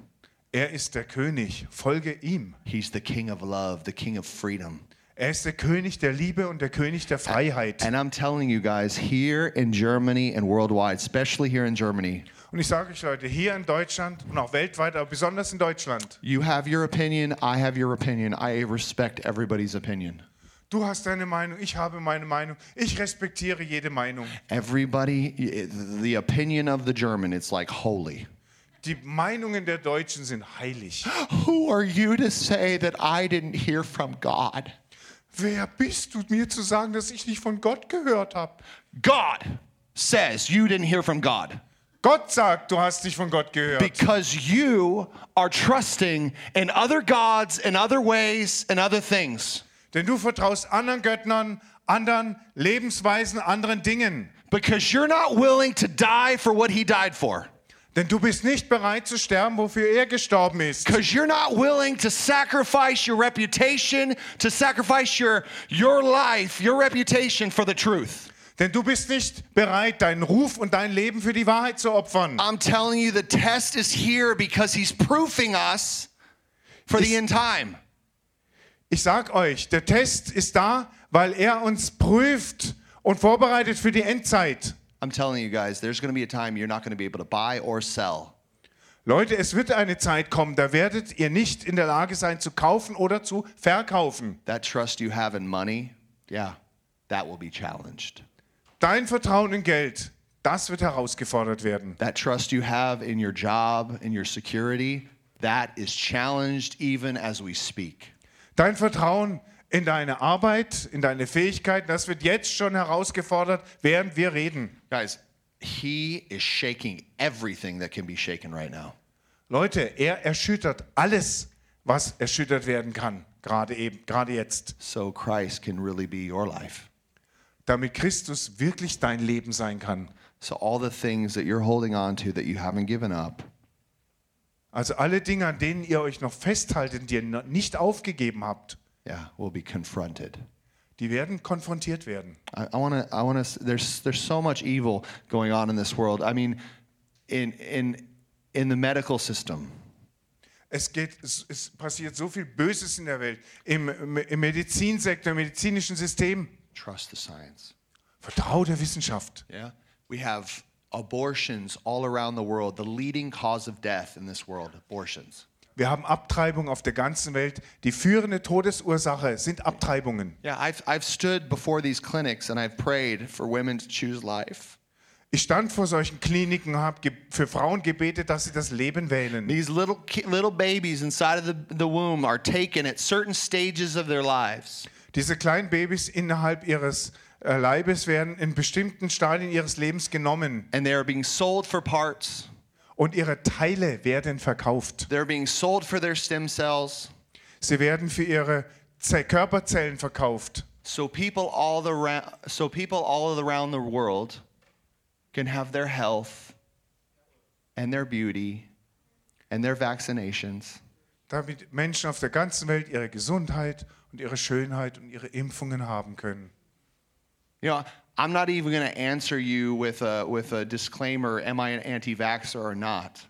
Er ist der König, folge ihm. He's the king of love, the king of freedom. Er ist der König der Liebe und der König der Freiheit. And I'm telling you guys, here in Germany and worldwide, especially here in Germany, Und ich sage euch Leute, hier in Deutschland und auch weltweit, aber besonders in Deutschland, you have your opinion, I have your opinion. I respect everybody's opinion. du hast deine Meinung, ich habe meine Meinung, ich respektiere jede Meinung. Everybody, the opinion of the German, it's like holy. Die Meinungen der Deutschen sind heilig. Who are you to say that I didn't hear from God? Wer bist du, mir zu sagen, dass ich nicht von Gott gehört habe? God says you didn't hear from God Gott sagt, du hast nicht von Gott gehört. because you are trusting in other gods and other ways and other things. Denn du vertraust anderen Göttern, anderen Lebensweisen, anderen Dingen. Because you're not willing to die for what he died for. Denn du bist nicht bereit zu sterben, wofür er gestorben ist. Because you're not willing to sacrifice your reputation, to sacrifice your, your life, your reputation for the truth. Denn du bist nicht bereit, deinen Ruf und dein Leben für die Wahrheit zu opfern. I'm telling you, the test is here because he's proofing us for the end time. Ich sag euch, der Test ist da, weil er uns prüft und vorbereitet für die Endzeit. I'm telling you guys, there's going to be a time you're not going to be able to buy or sell. Leute, es wird eine Zeit kommen, da werdet ihr nicht in der Lage sein zu kaufen oder zu verkaufen. That trust you have in money, yeah, that will be challenged. Dein Vertrauen in Geld, das wird herausgefordert werden. That trust you have in your job, in your security, that is challenged even as we speak. Dein Vertrauen in deine Arbeit, in deine Fähigkeiten, das wird jetzt schon herausgefordert, während wir reden. Guys, he is shaking everything that can be shaken right now. Leute, er erschüttert alles, was erschüttert werden kann, gerade eben, gerade jetzt, So Christ can really be your life. Damit Christus wirklich dein Leben sein kann. So all the things that you're holding on to that you haven't given up, Also alle Dinge, an denen ihr euch noch festhaltet, die ihr nicht aufgegeben habt, yeah, will be confronted. die werden konfrontiert werden. I, I want to. I want to. There's there's so much evil going on in this world. I mean, in in in the medical system. Es, geht, es, es passiert so viel Böses in der Welt, im, im Medizinsektor, im medizinischen System. Trust the science. Vertrau der Wissenschaft. Yeah. We have abortions all around the world. The leading cause of death in this world, abortions. Wir haben Abtreibung auf der ganzen Welt. Die führende Todesursache sind Abtreibungen. Yeah, I've I've stood before these clinics and I've prayed for women to choose life. Ich stand vor solchen Kliniken und habe für Frauen gebetet, dass sie das Leben wählen. These little little babies inside of the, the womb are taken at certain stages of their lives. Diese kleinen Babys innerhalb ihres äh, Leibes werden in bestimmten Stadien ihres Lebens genommen and they are being sold for parts. und ihre Teile werden verkauft. They're being sold for their stem cells. Sie werden für ihre Ze Körperzellen verkauft. So people all the so people all around the world can have their health and their beauty and their vaccinations damit Menschen auf der ganzen Welt ihre Gesundheit und ihre Schönheit und ihre Impfungen haben können. You know, I'm not even going to answer you with a with a disclaimer am I an anti-vaxxer or not?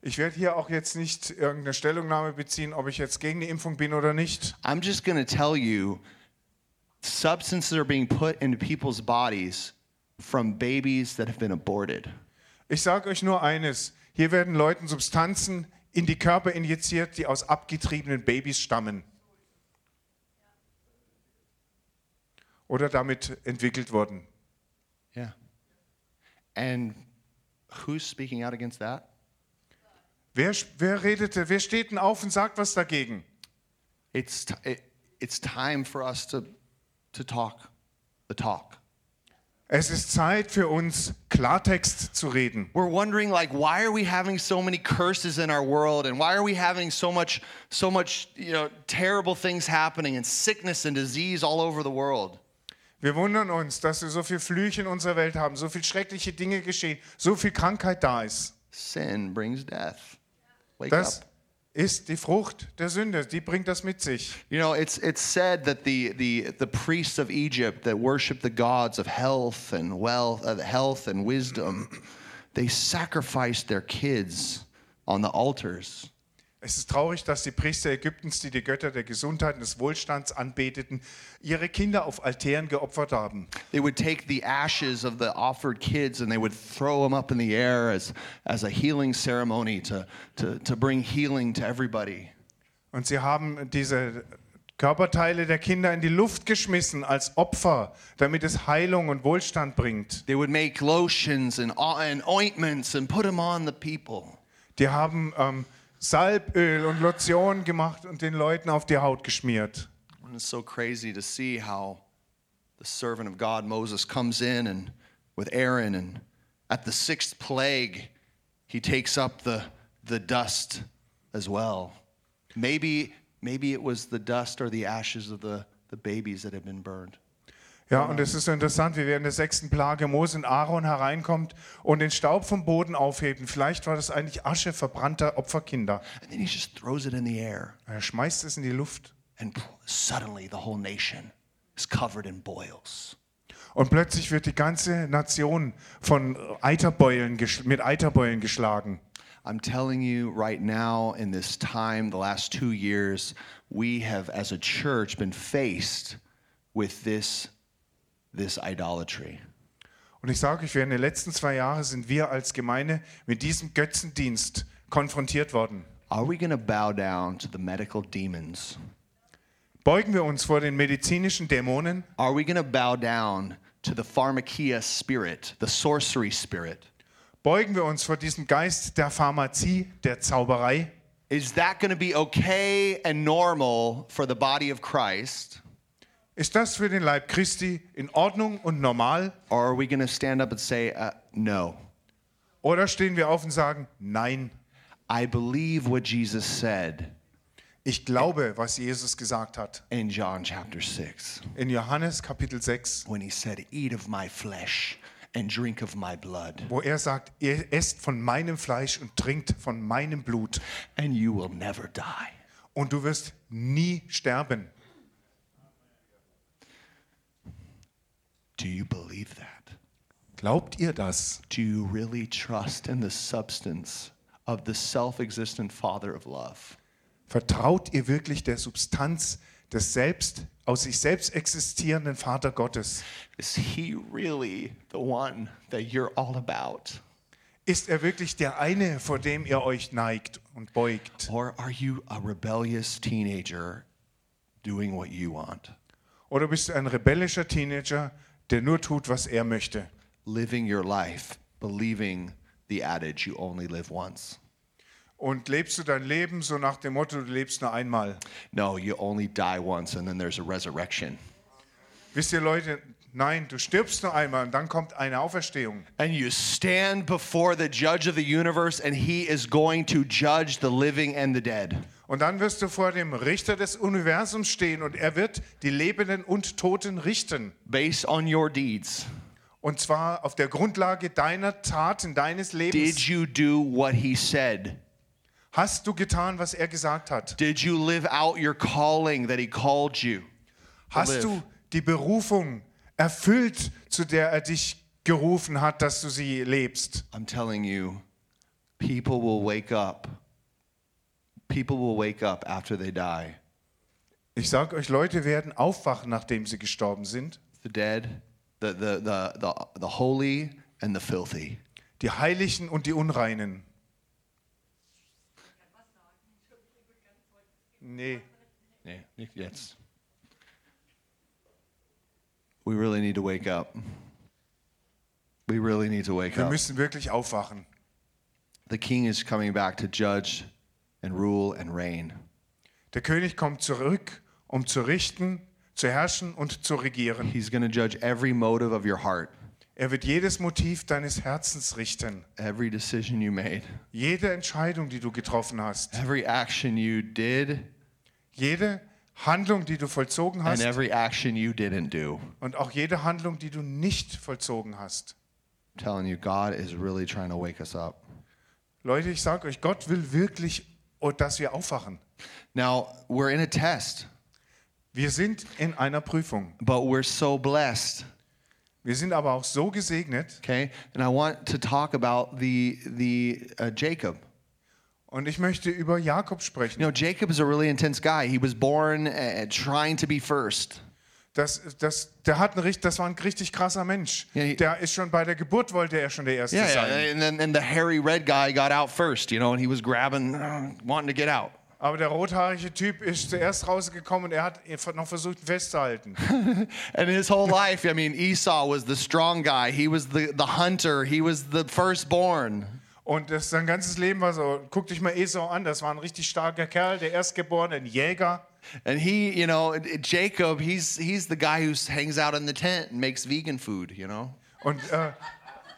Ich werde hier auch jetzt nicht irgendeine Stellungnahme beziehen, ob ich jetzt gegen die Impfung bin oder nicht. I'm just going to tell you substances are being put into people's bodies from babies that have been aborted. Ich sage euch nur eines. Hier werden Leuten Substanzen in die Körper injiziert, die aus abgetriebenen Babys stammen. Oder damit entwickelt wurden. Yeah. And who's speaking out against that? Wer, wer redete, wer steht denn auf und sagt was dagegen? It's it, it's time for us to to talk the talk. Es ist Zeit für uns, Klartext zu reden. We're wondering like why are we having so many curses in our world and why are we having so much so much, you know, terrible things happening and sickness and disease all over the world? Wir wundern uns, dass wir so viel Flüche in unserer Welt haben, so viel schreckliche Dinge geschehen, so viel Krankheit da ist. Sin brings death. Wake Das up. Ist die Frucht der Sünde, die bringt das mit sich. You know, it's it's said that the the the priests of Egypt that worship the gods of health and wealth, of health and wisdom, they sacrificed their kids on the altars. Es ist traurig, dass die Priester Ägyptens, die die Götter der Gesundheit und des Wohlstands anbeteten, ihre Kinder auf Altären geopfert haben. They would take the ashes of the offered kids and they would throw them up in the air as as a healing ceremony to to to bring healing to everybody. Und sie haben diese Körperteile der Kinder in die Luft geschmissen als Opfer, damit es Heilung und Wohlstand bringt. They would make lotions and, and ointments and put them on the people. Die haben ähm, Salböl und Lotion gemacht und den Leuten auf die Haut geschmiert. And it's so crazy to see how the servant of God, Moses, comes in and with Aaron, and at the sixth plague, he takes up the, the dust as well. Maybe, maybe it was the dust or the ashes of the, the babies that had been burned. Ja, und es ist so interessant, wie während der sechsten Plage Mose und Aaron hereinkommt und den Staub vom Boden aufheben. Vielleicht war das eigentlich Asche verbrannter Opferkinder. And then he just throws it in the air, Er schmeißt es in die Luft. and suddenly the whole nation is covered in boils. Und plötzlich wird die ganze Nation von Eiterbeulen, mit Eiterbeulen geschlagen. I'm telling you right now, in this time, the last two years, we have, as a church, been faced with this, this idolatry. Und ich sage euch, während der letzten zwei Jahre sind wir als Gemeinde mit diesem Götzendienst konfrontiert worden. Are we going to bow down to the medical demons? Beugen wir uns vor den medizinischen Dämonen? Are we going to bow down to the pharmakia spirit, the sorcery spirit? Beugen wir uns vor diesem Geist der Pharmazie, der Zauberei? Is that going to be okay and normal for the body of Christ? Ist das für den Leib Christi in Ordnung und normal? Or are we going to stand up and say, uh, no? Oder stehen wir auf und sagen, nein, I believe what Jesus said ich glaube, was Jesus gesagt hat. in John chapter 6 In Johannes Kapitel 6, when he said, Eat of my flesh and drink of my blood, wo er sagt, ihr esst von meinem Fleisch und trinkt von meinem Blut and you will never die. und du wirst nie sterben. Do you believe that? Glaubt ihr das? Do you really trust in the substance of the self existent Father of love? Vertraut ihr wirklich der Substanz des selbst aus sich selbst existierenden Vater Gottes? Is he really the one that you're all about? Ist er wirklich der eine, vor dem ihr euch neigt und beugt? Or are you a rebellious teenager doing what you want? Oder bist du ein rebellischer Teenager, der nur tut, was er möchte? living your life believing the adage you only live once. Und lebst du dein Leben so nach dem Motto, du lebst nur einmal? No, you only die once and then there's a resurrection. Wisst ihr Leute, nein, du stirbst nur einmal und dann kommt eine Auferstehung. And you stand before the judge of the universe and he is going to judge the living and the dead. Und dann wirst du vor dem Richter des Universums stehen und er wird die Lebenden und Toten richten. based on your deeds. Und zwar auf der Grundlage deiner Taten, deines Did Lebens. you do what he said? Hast du getan, was er gesagt hat? Did you live out your calling that he called you? Hast du die Berufung erfüllt, zu der er dich gerufen hat, dass du sie lebst? I'm telling you, people will wake up. People will wake up after they die. Ich sage euch, Leute werden aufwachen, nachdem sie gestorben sind. The dead, the, the, the, the, the holy and the filthy. Die Heiligen und die Unreinen. Nee. Yeah, yes. We really need to wake up. We really need to wake Wir up. müssen wirklich aufwachen. The king is coming back to judge and rule and reign. Der König kommt zurück, um zu richten, zu herrschen und zu regieren. He's going to judge every motive of your heart, Er wird jedes Motiv deines Herzens richten. every decision you made, Jede Entscheidung, die du getroffen hast. every action you did, Jede Handlung, die du vollzogen and hast. every action you didn't do. Und auch jede Handlung, die du nicht vollzogen hast. I'm telling you, God is really trying to wake us up. Leute, ich sage euch, Gott will wirklich, oh, dass wir aufwachen. Now, we're in a test, Wir sind in einer Prüfung. but we're so blessed, Wir sind aber auch so gesegnet. okay? And I want to talk about the, the uh, Jacob. Und ich möchte über Jakob You sprechen. know, Jacob is a really intense guy. He was born uh, trying to be first. Das, das, der hat einen, das war ein richtig krasser Mensch. Ja, he- Der ist schon bei der Geburt, wollte er schon der Erste Yeah, sein. yeah, and then and the hairy red guy got out first, you know, and he was grabbing, uh, wanting to get out. Aber der rothaarige Typ ist zuerst rausgekommen und er hat noch versucht ihn festzuhalten. [laughs] And his whole life, I mean, Esau was the strong guy. He was the, the hunter. He was the firstborn. Und das, sein ganzes Leben war so, guck dich mal Esau an, das war ein richtig starker Kerl, der Erstgeborene, ein Jäger. And he, you know, Jacob, he's he's the guy who hangs out in the tent and makes vegan food, you know. Und äh,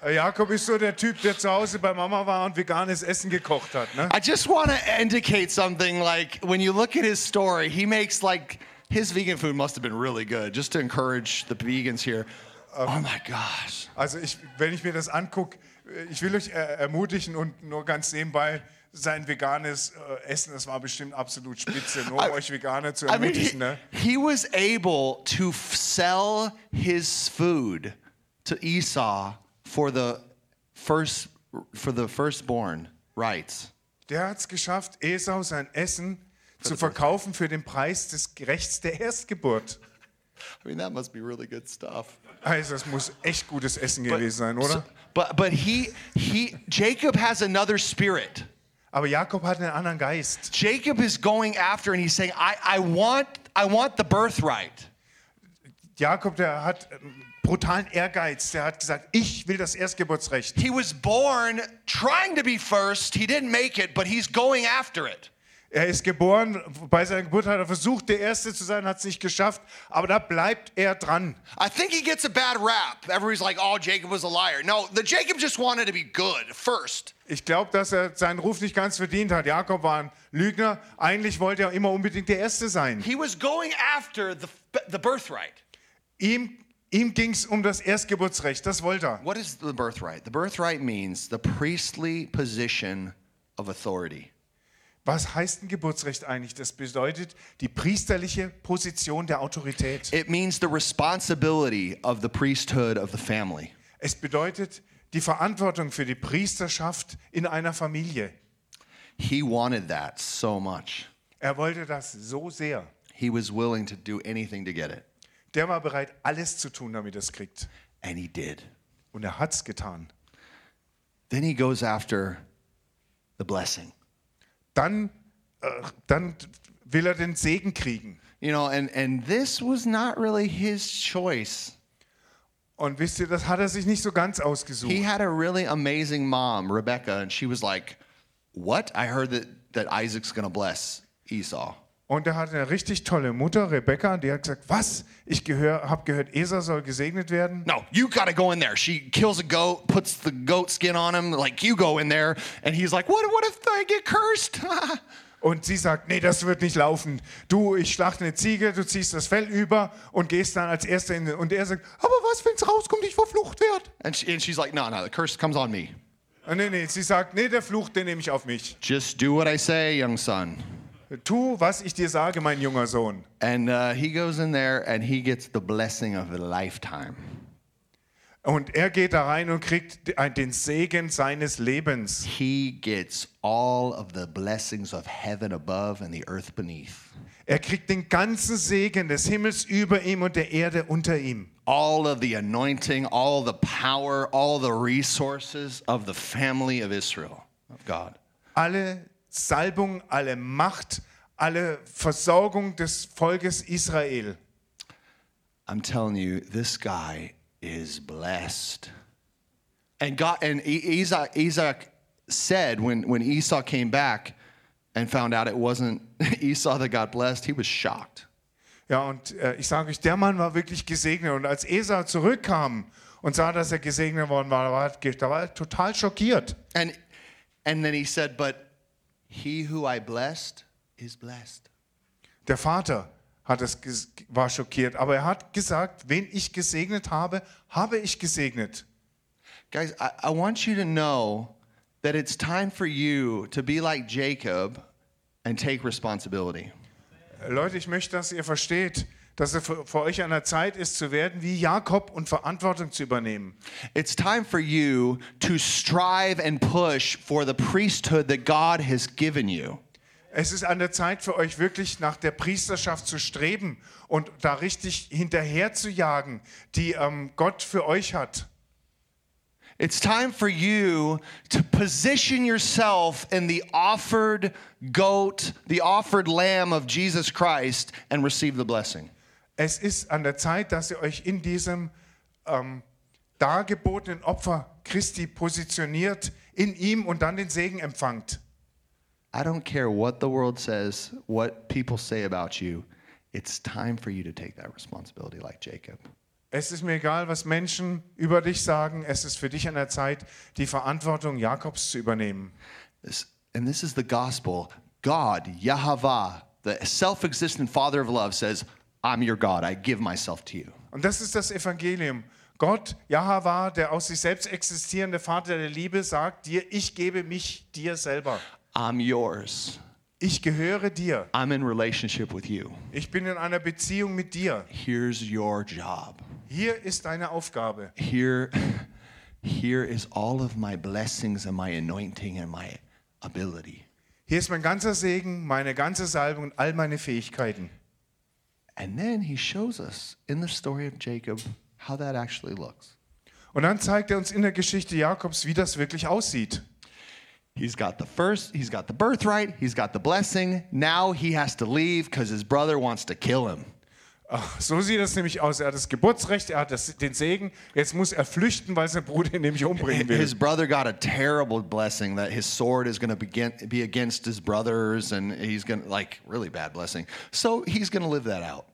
äh, Jakob ist so der Typ, der zu Hause bei Mama war und veganes Essen gekocht hat. Ne? I just want to indicate something like when you look at his story, he makes like his vegan food must have been really good just to encourage the vegans here. Ähm, oh my gosh. Also ich, wenn ich mir das angucke, äh, ich will euch äh, ermutigen und nur ganz nebenbei sein veganes äh, Essen, das war bestimmt absolut spitze, nur um I- euch Veganer zu I mean, ermutigen. he, Ne? he was able to sell his food to Esau for the first for the firstborn rights. Der hat es geschafft, Esau sein Essen zu verkaufen für den Preis des Rechts der Erstgeburt. I mean, that must be really good stuff. Also das muss echt gutes Essen gewesen sein, oder? So- but but he he Jacob has another spirit. Aber Jakob hat einen anderen Geist. Jacob is going after and he's saying, I, I want I want the birthright. Jakob, der hat einen brutalen Ehrgeiz. Der hat gesagt, ich will das Erstgeburtsrecht. He was born trying to be first. He didn't make it, but he's going after it. Er ist geboren, bei seiner Geburt hat er versucht, der Erste zu sein, hat es nicht geschafft, aber da bleibt er dran. I think he gets a bad rap. Everybody's like, oh, Jacob was a liar. No, the Jacob just wanted to be good first. Ich glaube, dass er seinen Ruf nicht ganz verdient hat. Jakob war ein Lügner. Eigentlich wollte er immer unbedingt der Erste sein. He was going after the, the birthright. Ihm, ihm ging es um das Erstgeburtsrecht, das wollte er. What is the birthright? The birthright means the priestly position of authority. Was heißt ein Geburtsrecht eigentlich? Das bedeutet die priesterliche Position der Autorität. It means the responsibility of the priesthood of the family. Es bedeutet die Verantwortung für die Priesterschaft in einer Familie. He wanted that so much. Er wollte das so sehr. He was willing to do anything to get it. Der war bereit, alles zu tun, damit er es kriegt. And he did. Und er hat es getan. Then he goes after the blessing. Dann, äh, dann will er den Segen kriegen. You know, and, and this was not really his choice. Und wisst ihr, das hat er sich nicht so ganz ausgesucht. He had a really amazing mom, Rebecca, and she was like, What? I heard that, that Isaac's going to bless Esau. Und er hatte eine richtig tolle Mutter, Rebecca, die hat gesagt, was? Ich gehör, habe gehört, Esau soll gesegnet werden. No, you got to go in there. She kills a goat, puts the goat skin on him, like, You go in there. And he's like, What, what if I get cursed? [laughs] Und sie sagt, nee, das wird nicht laufen. Du, ich schlachte eine Ziege, du ziehst das Fell über und gehst dann als Erster in. Und er sagt, aber was, wenn es rauskommt, ich verflucht werde? and, she, and she's like, No, no, the curse comes on me. Ah, Nee, nee, sie sagt, nee, der Fluch, den nehme ich auf mich. Just do what I say, young son. Tu, was ich dir sage, mein junger Sohn. And uh, he goes in there and he gets the blessing of a lifetime. Und er geht da rein und kriegt den Segen seines Lebens. He gets all of the blessings of heaven above and the earth beneath. Er kriegt den ganzen Segen des Himmels über ihm und der Erde unter ihm. All of the anointing, all the power, all the resources of the family of Israel, of God. Alle Salbung, alle Macht, alle Versorgung des Volkes Israel. I'm telling you, this guy is blessed. And God and E- Isaac, Isaac said when, when Esau came back and found out it wasn't [laughs] Esau that got blessed, he was shocked. Ja, und äh, ich sage euch, der Mann war wirklich gesegnet. Und als Esau zurückkam und sah, dass er gesegnet worden war, war er, da war er total schockiert. And and then he said, But he who I blessed is blessed. Der Vater hat es war schockiert, aber er hat gesagt, wen ich gesegnet habe, habe ich gesegnet. Guys, I, I want you to know that it's time for you to be like Jacob and take responsibility. Leute, ich möchte, dass ihr versteht, dass es für, für euch an der Zeit ist, zu werden wie Jakob und Verantwortung zu übernehmen. It's time for you to strive and push for the priesthood that God has given you. Es ist an der Zeit für euch wirklich nach der Priesterschaft zu streben und da richtig hinterher zu jagen, die ähm, Gott für euch hat. It's time for you to position yourself in the offered goat, the offered lamb of Jesus Christ, and receive the blessing. Es ist an der Zeit, dass ihr euch in diesem ähm, dargebotenen Opfer Christi positioniert, in ihm und dann den Segen empfangt. I don't care what the world says, what people say about you. It's time for you to take that responsibility like Jacob. Es ist mir egal, was Menschen über dich sagen. Es ist für dich an der Zeit, die Verantwortung Jakobs zu übernehmen. This, and this is the gospel. God, Yahweh, the self existent Father of love, says, I'm your God. I give myself to you. Und das ist das Evangelium. Gott, Jahweh, der aus sich selbst existierende Vater der Liebe, sagt dir, ich gebe mich dir selber. I'm yours. Ich gehöre dir. I'm in relationship with you. Ich bin in einer Beziehung mit dir. Here's your job. Hier ist deine Aufgabe. Here, here is all of my blessings and my anointing and my ability. Hier ist mein ganzer Segen, meine ganze Salbung und all meine Fähigkeiten. And then he shows us in the story of Jacob how that actually looks. Und dann zeigt er uns in der Geschichte Jakobs, wie das wirklich aussieht. He's got the first, he's got the birthright, he's got the blessing. Now he has to leave because his brother wants to kill him. Ach, so sieht es nämlich aus. Er hat das Geburtsrecht, er hat das, den Segen. Jetzt muss er flüchten, weil sein Bruder ihn nämlich umbringen will. His brother got a terrible blessing that his sword is going to be against his brothers, and he's going to, like, really bad blessing. So he's going to live that out.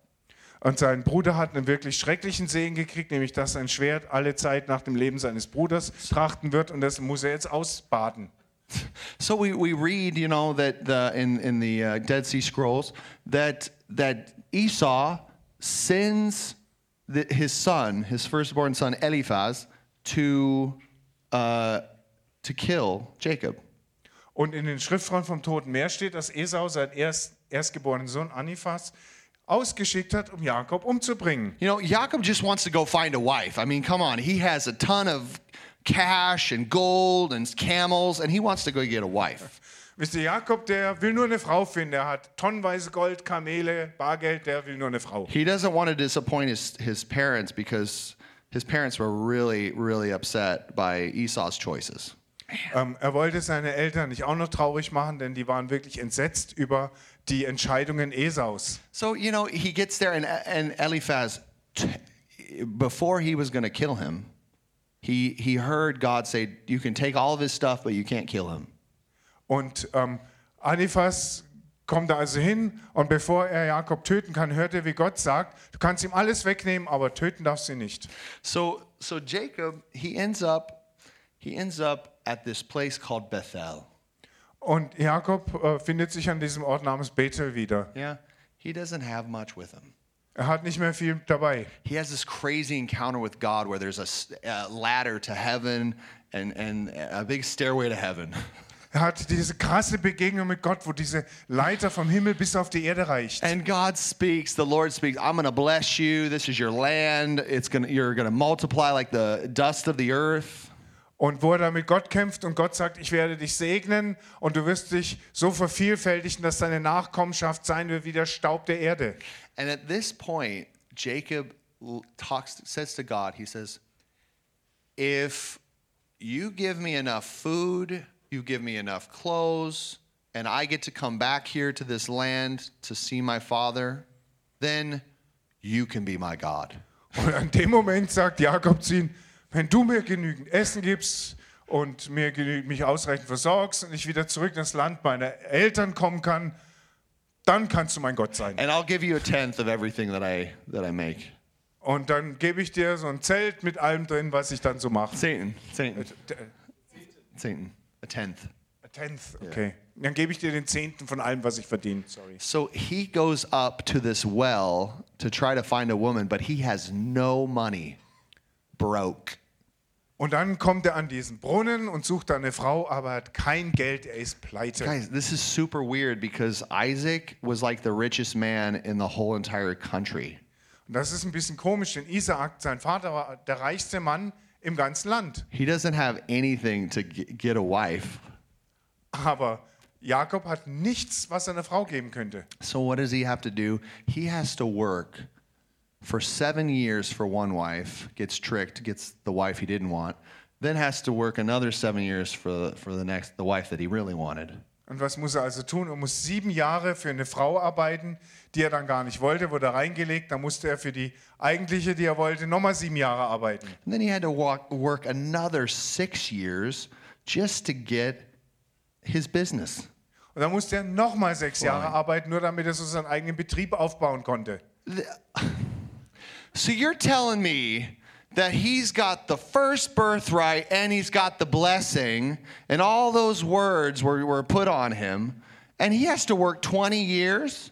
Und sein Bruder hat einen wirklich schrecklichen Segen gekriegt, nämlich dass sein Schwert alle Zeit nach dem Leben seines Bruders trachten wird und das muss er jetzt ausbaden. [laughs] So we, we read, you know, that the, in, in the uh, Dead Sea Scrolls that, that Esau sends the, his son, his firstborn son Eliphaz, to, uh, to kill Jacob. Und in den Schriftrollen vom Toten Meer steht, dass Esau seinen erst, erstgeborenen Sohn Aniphas ausgeschickt hat, um Jakob umzubringen. You know, Jacob just wants to go find a wife. I mean, come on. He has a ton of cash and gold and camels, and he wants to go get a wife. Wisst ihr, Jakob, der will nur eine Frau finden. Er hat tonnenweise Gold, Kamele, Bargeld, der will nur eine Frau. He doesn't want to disappoint his, his parents because his parents were really, really upset by Esau's choices. Ähm, er wollte seine Eltern nicht auch noch traurig machen, denn die waren wirklich entsetzt über die Entscheidungen Esaus. So, you know, he gets there, and, and Eliphaz, before he was going to kill him, he, he heard God say, You can take all of his stuff, but you can't kill him. Und ähm, Eliphas kommt da also hin und bevor er Jakob töten kann, hört er, wie Gott sagt, du kannst ihm alles wegnehmen, aber töten darfst du ihn nicht. So, so Jacob, he ends up, he ends up at this place called Bethel. Und Jakob äh, findet sich an diesem Ort namens Bethel wieder. Yeah, he doesn't have much with him. Er hat nicht mehr viel dabei. He has this crazy encounter with God where there's a, a ladder to heaven and, and a big stairway to heaven. [laughs] Er hat diese krasse Begegnung mit Gott, wo diese Leiter vom Himmel bis auf die Erde reicht. And God speaks, the Lord speaks, I'm going to bless you. This is your land. It's going you're going to multiply like the dust of the earth. Und wo er da mit Gott kämpft und Gott sagt, ich werde dich segnen und du wirst dich so vervielfältigen, dass deine Nachkommenschaft sein wird wie der Staub der Erde. And at this point, Jacob talks says to God, he says, "If you give me enough food, you give me enough clothes, and I get to come back here to this land to see my father, then you can be my God." [laughs] Und an dem Moment sagt Jakob zu ihm, wenn du mir genügend Essen gibst und mir mich ausreichend versorgst und ich wieder zurück ins Land meiner Eltern kommen kann, dann kannst du mein Gott sein. And I'll give you a tenth of everything that I that I make. Und dann gebe ich dir so ein Zelt mit allem drin, was ich dann so mache. Satan, Satan, Äh, Satan, a tenth. A tenth, okay. Dann gebe ich dir den Zehnten von allem, was ich verdiene. Sorry. So he goes up to this well to try to find a woman, but he has no money. Broke. Und dann kommt er an diesen Brunnen und sucht eine Frau, aber er hat kein Geld, er ist pleite. Guys, this is super weird because Isaac was like the richest man in the whole entire country. Und das ist ein bisschen komisch, denn Isaak, sein Vater, war der reichste Mann im ganzen Land. He doesn't have anything to get a wife. Aber Jakob hat nichts, was einer Frau geben könnte. So what does he have to do? He has to work for seven years for one wife, gets tricked, gets the wife he didn't want, then has to work another seven years for, for the next the wife that he really wanted. Und was muss er also tun? Er muss sieben Jahre für eine Frau arbeiten, die er dann gar nicht wollte, wurde reingelegt. Dann musste er für die eigentliche, die er wollte, nochmal sieben Jahre arbeiten. And then he had to walk, work another six years just to get his business. Und dann musste er nochmal sechs Jahre arbeiten, nur damit er so seinen eigenen Betrieb aufbauen konnte. So you're telling me that he's got the first birthright and he's got the blessing, and all those words were, were put on him, and he has to work 20 years?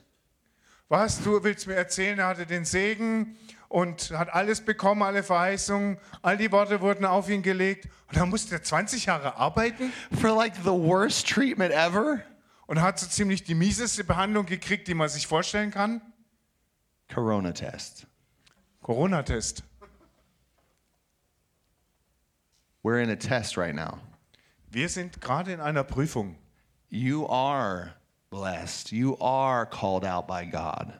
Was, du willst mir erzählen, er hatte den Segen und hat alles bekommen, alle Verheißungen, all die Worte wurden auf ihn gelegt. Und dann musste er 20 Jahre arbeiten For like the worst treatment ever? und hat so ziemlich die mieseste Behandlung gekriegt, die man sich vorstellen kann. Corona test. Corona-Test. We're in a test right now. Wir sind gerade in einer Prüfung. You are blessed. You are called out by God.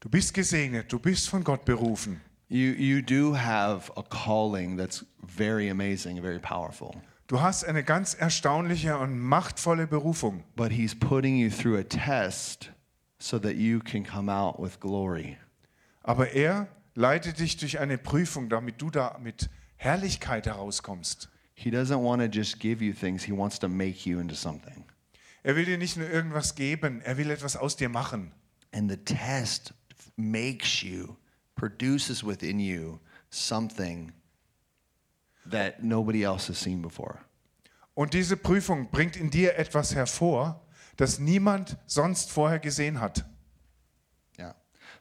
Du bist gesegnet, du bist von Gott berufen. You, you do have a calling that's very amazing, very powerful. Du hast eine ganz erstaunliche und machtvolle Berufung. But He's putting you through a test so that you can come out with glory. Aber er leitet dich durch eine Prüfung, damit du da mit Herrlichkeit herauskommst. He doesn't want to just give you things, He wants to make you into something. Er will dir nicht nur irgendwas geben, er will etwas aus dir machen. And the test makes you, produces within you something that nobody else has seen before. Und diese Prüfung bringt in dir etwas hervor, das niemand sonst vorher gesehen hat. Yeah.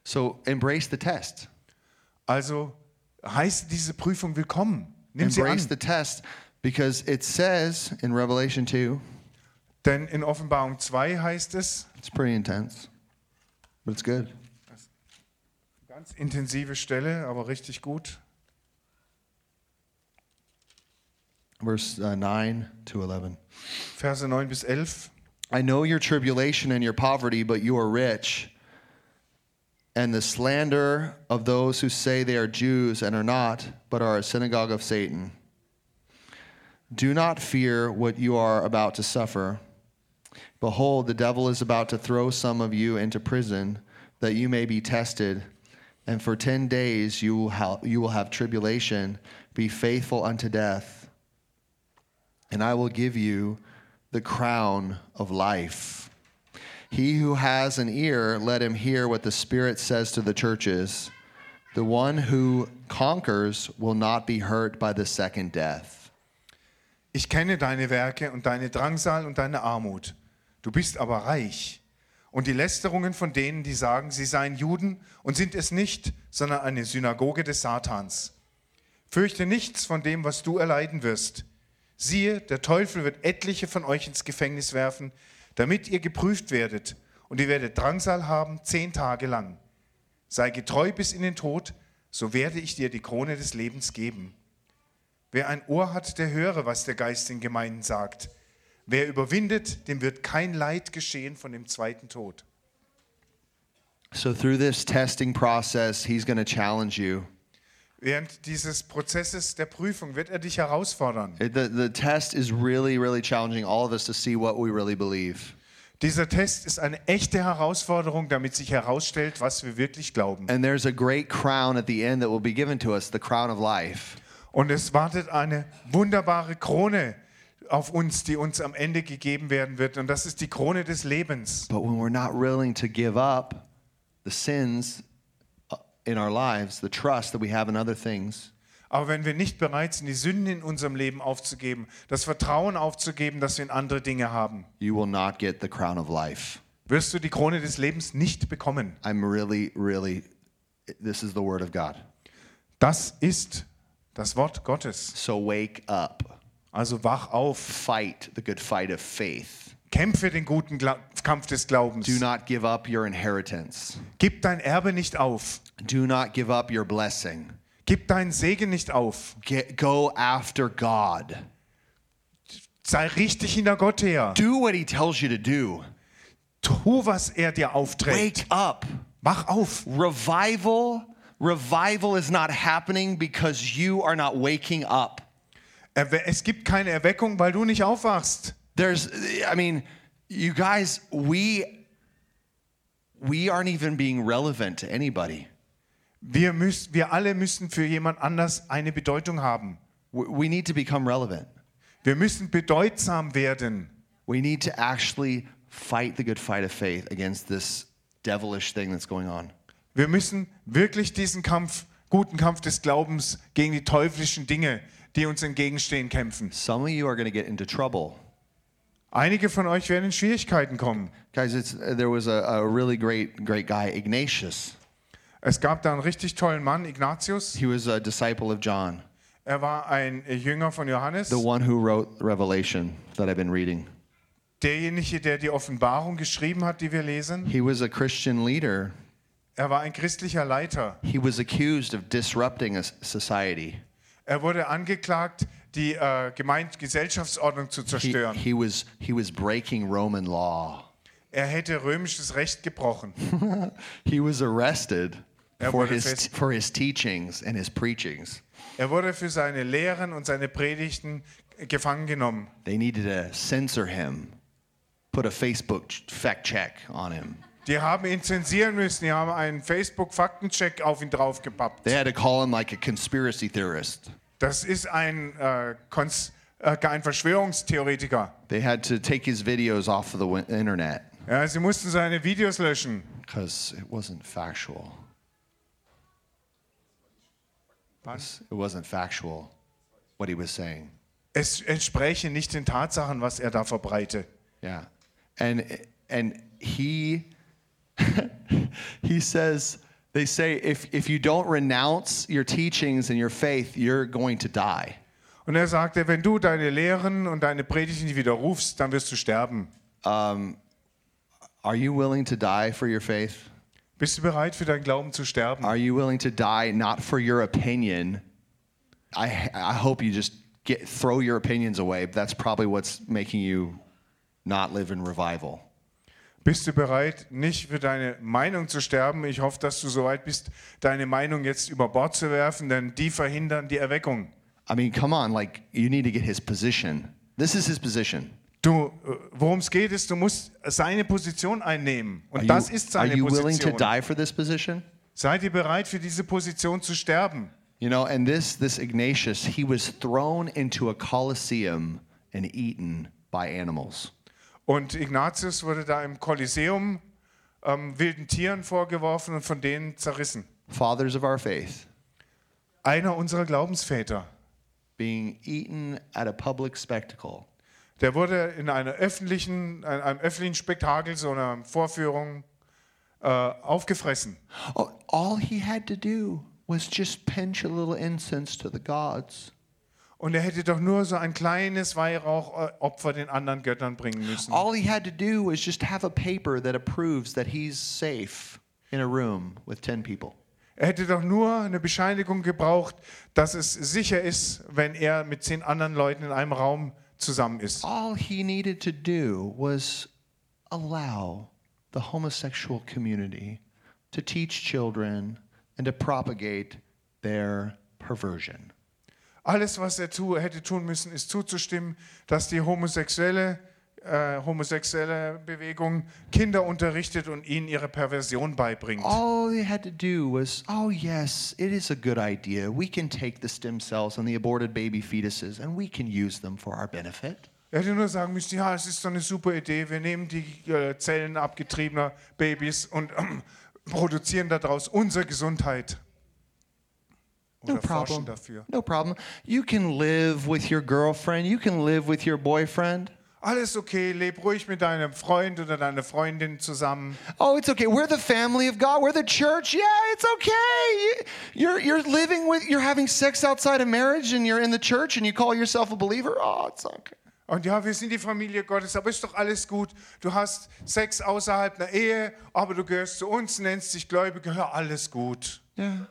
So embrace the test. Also heißt diese Prüfung willkommen. Nimm sie Embrace an. the test because it says in Revelation 2, Denn in Offenbarung 2 heißt es, it's pretty intense, but it's good. ganz intensive Stelle, aber richtig gut. Verse uh, 9 to 11. Verse 9 bis 11. I know your tribulation and your poverty, but you are rich. And the slander of those who say they are Jews and are not, but are a synagogue of Satan. Do not fear what you are about to suffer. Behold, the devil is about to throw some of you into prison, that you may be tested, And for 10 days you will, ha- you will have tribulation. Be faithful unto death, and I will give you the crown of life. He who has an ear, let him hear what the Spirit says to the churches. The one who conquers will not be hurt by the second death. Ich kenne deine Werke und deine Drangsal und deine Armut. Du bist aber reich. Und die Lästerungen von denen, die sagen, sie seien Juden und sind es nicht, sondern eine Synagoge des Satans. Fürchte nichts von dem, was du erleiden wirst. Siehe, der Teufel wird etliche von euch ins Gefängnis werfen, damit ihr geprüft werdet, und ihr werdet Drangsal haben zehn Tage lang. Sei getreu bis in den Tod, so werde ich dir die Krone des Lebens geben. Wer ein Ohr hat, der höre, was der Geist den Gemeinden sagt. Wer überwindet, dem wird kein Leid geschehen von dem zweiten Tod. So, through this testing process, he's going to challenge you. Während dieses Prozesses der Prüfung wird er dich herausfordern. The, the test is really, really challenging all of us to see what we really believe. Dieser Test ist eine echte Herausforderung, damit sich herausstellt, was wir wirklich glauben. And there's a great crown at the end that will be given to us, the crown of life. Und es wartet eine wunderbare Krone auf uns, die uns am Ende gegeben werden wird. Und das ist die Krone des Lebens. But when we're not willing to give up the sins in our lives, the trust that we have in other things, Aber wenn wir nicht bereit sind, die Sünden in unserem Leben aufzugeben, das Vertrauen aufzugeben, dass wir in andere Dinge haben, you will not get the crown of life. wirst du die Krone des Lebens nicht bekommen. I'm really, really, this is the word of God. Das ist das Wort Gottes. So wake up, Also wach auf, fight the good fight of faith. kämpfe den guten Gla Kampf des Glaubens. Do not give up your inheritance. Gib dein Erbe nicht auf. Do not give up your blessing. Gib deinen Segen nicht auf. Get, go after God. Sei richtig hinter Gott her. Do what He tells you to do. Tu, was er dir aufträgt. Wake up. Wach auf. Revival, revival is not happening because you are not waking up. Es gibt keine Erweckung, weil du nicht aufwachst. There's, I mean, you guys, we we aren't even being relevant to anybody. Wir, müssen, wir alle müssen für jemand anders eine Bedeutung haben. We need to become relevant. Wir müssen bedeutsam werden. We need to actually fight the good fight of faith against this devilish thing that's going on. Wir müssen wirklich diesen Kampf, guten Kampf des Glaubens gegen die teuflischen Dinge, die uns entgegenstehen, kämpfen. Some of you are going to get into trouble. Einige von euch werden in Schwierigkeiten kommen. Guys, it's, there was a, a really great, great guy, Ignatius. Es gab da einen richtig tollen Mann, Ignatius. He was a disciple of John, Er war ein Jünger von Johannes. the one who wrote Revelation that I've been reading. Derjenige, der die Offenbarung geschrieben hat, die wir lesen. He was a Christian leader. Er war ein christlicher Leiter. He was accused of disrupting a society. Er wurde angeklagt, die äh, Gemeinde Gesellschaftsordnung zu He, zerstören. he was, he was breaking Roman law. Er hätte römisches Recht gebrochen. [laughs] He was arrested Er for wurde his, for his teachings and his preachings. Er wurde für seine Lehren und seine Predigten gefangen genommen. They needed to censor him, put a Facebook fact check on him. Die haben ihn zensieren müssen. Die haben einen Facebook-Faktencheck auf ihn draufgepappt. They had to call him like a conspiracy theorist. Das ist ein, äh, äh, ein Verschwörungstheoretiker. They had to take his videos off of the internet Ja, sie mussten seine Videos löschen, because it wasn't factual. It wasn't factual what he was saying. es entspräche nicht den Tatsachen, was er da verbreite. Yeah. And and he [laughs] he says they say if if you don't renounce your teachings and your faith, you're going to die. Und er sagte, wenn du deine Lehren und deine Predigten nicht widerrufst, dann wirst du sterben. Are you willing to die for your faith? Bist du bereit, für deinen Glauben zu sterben? Are you willing to die not for your opinion? I I hope you just get throw your opinions away. That's probably what's making you not live in revival. Bist du bereit, nicht für deine Meinung zu sterben? Ich hoffe, dass du soweit bist, deine Meinung jetzt über Bord zu werfen, denn die verhindern die Erweckung. I mean, come on, like you need to get his position. This is his position. Du, äh, worum es geht, ist, du musst seine Position einnehmen. Und Are das you, ist are seine you willing to Position. die for this position? Seid ihr bereit für diese Position zu sterben? You know, and this this Ignatius, he was thrown into a coliseum and eaten by animals. Und Ignatius wurde da im Kolosseum ähm, wilden Tieren vorgeworfen und von denen zerrissen. Fathers of our faith Einer unserer Glaubensväter, being eaten at a public spectacle. der wurde in einer öffentlichen, in einem öffentlichen Spektakel, so einer Vorführung, äh, aufgefressen. Oh, all he had to do was just pinch a little incense to the gods. Und er hätte doch nur so ein kleines Weihrauchopfer den anderen Göttern bringen müssen. All he had to do was just have a paper that approves that he's safe in a room with 10 people. Er hätte doch nur eine Bescheinigung gebraucht, dass es sicher ist, wenn er mit zehn anderen Leuten in einem Raum zusammen ist. All he needed to do was allow the homosexual community to teach children and to propagate their perversion. Alles, was er tu, hätte tun müssen, ist zuzustimmen, dass die homosexuelle, äh, homosexuelle Bewegung Kinder unterrichtet und ihnen ihre Perversion beibringt. All he had to do was, oh, yes, it is a good idea. We can take the stem cells and the aborted baby fetuses and we can use them for our benefit. Er hätte nur sagen müssen, ja, es ist doch eine super Idee, wir nehmen die äh, Zellen abgetriebener Babys und ähm, produzieren daraus unsere Gesundheit. No problem. dafür. No problem. You can live with your girlfriend, you can live with your boyfriend. Alles okay, leb ruhig mit deinem Freund oder deiner Freundin zusammen. Oh, it's okay. We're the family of God. We're the church. Yeah, it's okay. You're you're living with you're having sex outside of marriage and you're in the church and you call yourself a believer. Oh, it's okay. Und ja, wir sind die Familie Gottes, aber ist doch alles gut. Du hast Sex außerhalb einer Ehe, aber du gehörst zu uns, nennst dich Gläubiger, ja, alles gut. Yeah.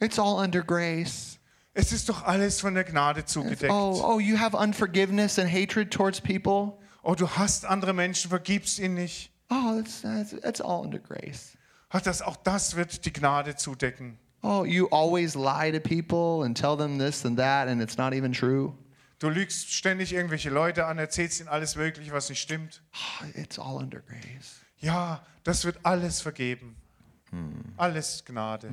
It's all under grace. Es ist doch alles von der Gnade It's- zugedeckt. oh, oh, you have unforgiveness and hatred towards people. Oh, du hast andere Menschen, vergibst ihnen nicht. Oh, it's, that's all under grace. Hat das, auch das wird die Gnade zudecken. Oh, you always lie to people and tell them this and that, and it's not even true. Du lügst ständig irgendwelche Leute an, erzählst ihnen alles Mögliche, was nicht stimmt. Oh, it's all under grace. Ja, das wird alles vergeben. Alles Gnade.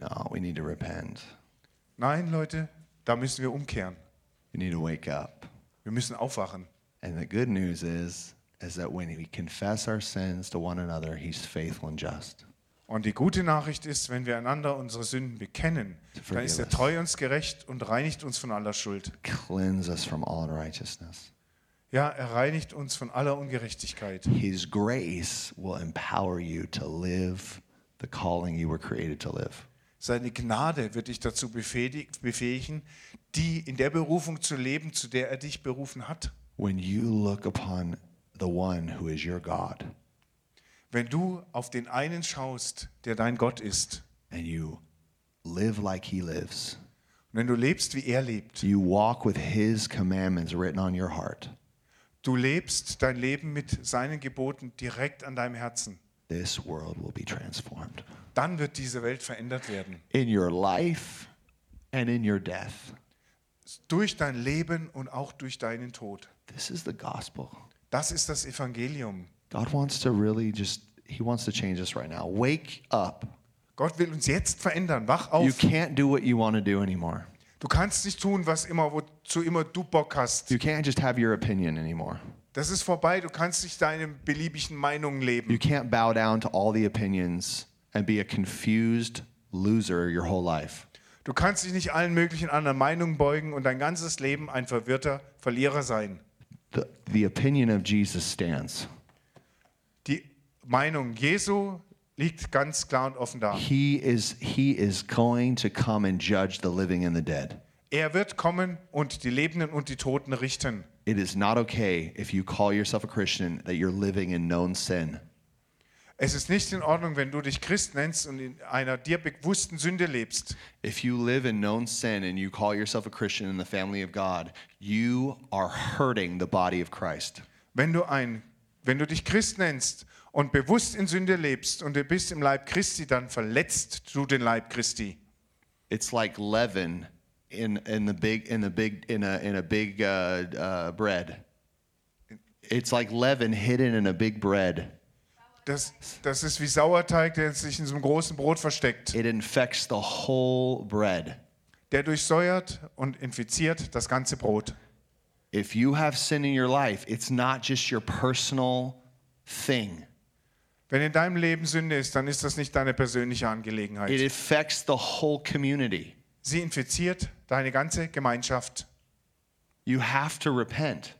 No, we need to repent. Nein, Leute, da müssen wir umkehren. We need to wake up. Wir müssen aufwachen. And the good news is, is that when we confess our sins to one another, He's faithful and just. Und die gute Nachricht ist, wenn wir einander unsere Sünden bekennen, dann ist er treu uns gerecht und reinigt uns von aller Schuld. Cleanse us from all unrighteousness. Ja, er reinigt uns von aller Ungerechtigkeit. His grace will empower you to live the calling you were created to live. Seine Gnade wird dich dazu befähig- befähigen, die in der Berufung zu leben, zu der er dich berufen hat. When you look upon the one who is your God Wenn du auf den einen schaust, der dein Gott ist, and you live like He lives, und wenn du lebst, wie er lebt, you walk with His commandments written on your heart, du lebst dein Leben mit seinen Geboten direkt an deinem Herzen, this world will be transformed. Dann wird diese Welt verändert werden. In your life and in your death. Durch dein Leben und auch durch deinen Tod. This is the gospel. Das ist das Evangelium. God wants to really just, He wants to change us right now. Wake up. Gott will uns jetzt verändern. Wach You auf. can't do what you want to do anymore. Du kannst nicht tun, was immer, wozu immer du Bock hast. You can't just have your opinion anymore. Das ist vorbei. Du kannst nicht deine beliebigen Meinungen You leben. can't bow down to all the opinions and be a confused loser your whole life. Du kannst dich nicht allen möglichen anderen Meinungen beugen und dein ganzes Leben ein verwirrter Verlierer sein. The, the opinion of Jesus stands. Die Meinung Jesu liegt ganz klar und offen da. He is, he is going to come and judge the living and the dead. Er wird kommen und die Lebenden und die Toten richten. It is not okay if you call yourself a Christian that you're living in known sin. Es ist nicht in Ordnung, wenn du dich Christ nennst und in einer dir bewussten Sünde lebst. If you live in known sin and you call yourself a Christian in the family of God, you are hurting the body of Christ. Wenn du, ein, wenn du dich Christ nennst und bewusst in Sünde lebst und du bist im Leib Christi, dann verletzt du den Leib Christi. It's like leaven in, in the big in the big in a in a big uh, uh, bread. It's like leaven hidden in a big bread. Das, das ist wie Sauerteig, der sich in so einem großen Brot versteckt. It infects the whole bread. Der durchsäuert und infiziert das ganze Brot. If you have sin in your life, it's not just your personal thing. Wenn in deinem Leben Sünde ist, dann ist das nicht deine persönliche It Angelegenheit. affects the whole community. Sie infiziert deine ganze Gemeinschaft. You have to repent.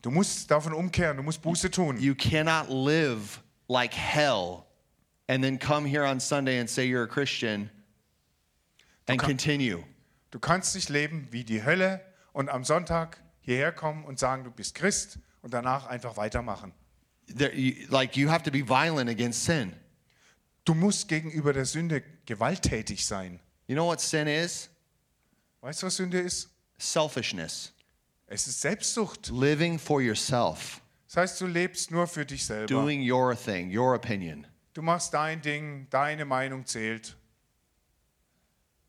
Du musst davon umkehren, du musst Buße tun. You cannot live like hell and then come here on Sunday and say you're a Christian and kann- continue. Du kannst nicht leben wie die Hölle und am Sonntag hierher kommen und sagen, du bist Christ und danach einfach weitermachen. There, you, like you have to be violent against sin. Du musst gegenüber der Sünde gewalttätig sein. You know what sin is? Weißt du, was Sünde ist? Selfishness. Es ist Selbstsucht. Living for yourself, Das heißt, du lebst nur für dich selber. doing your thing, your opinion. Du machst dein Ding, deine Meinung zählt.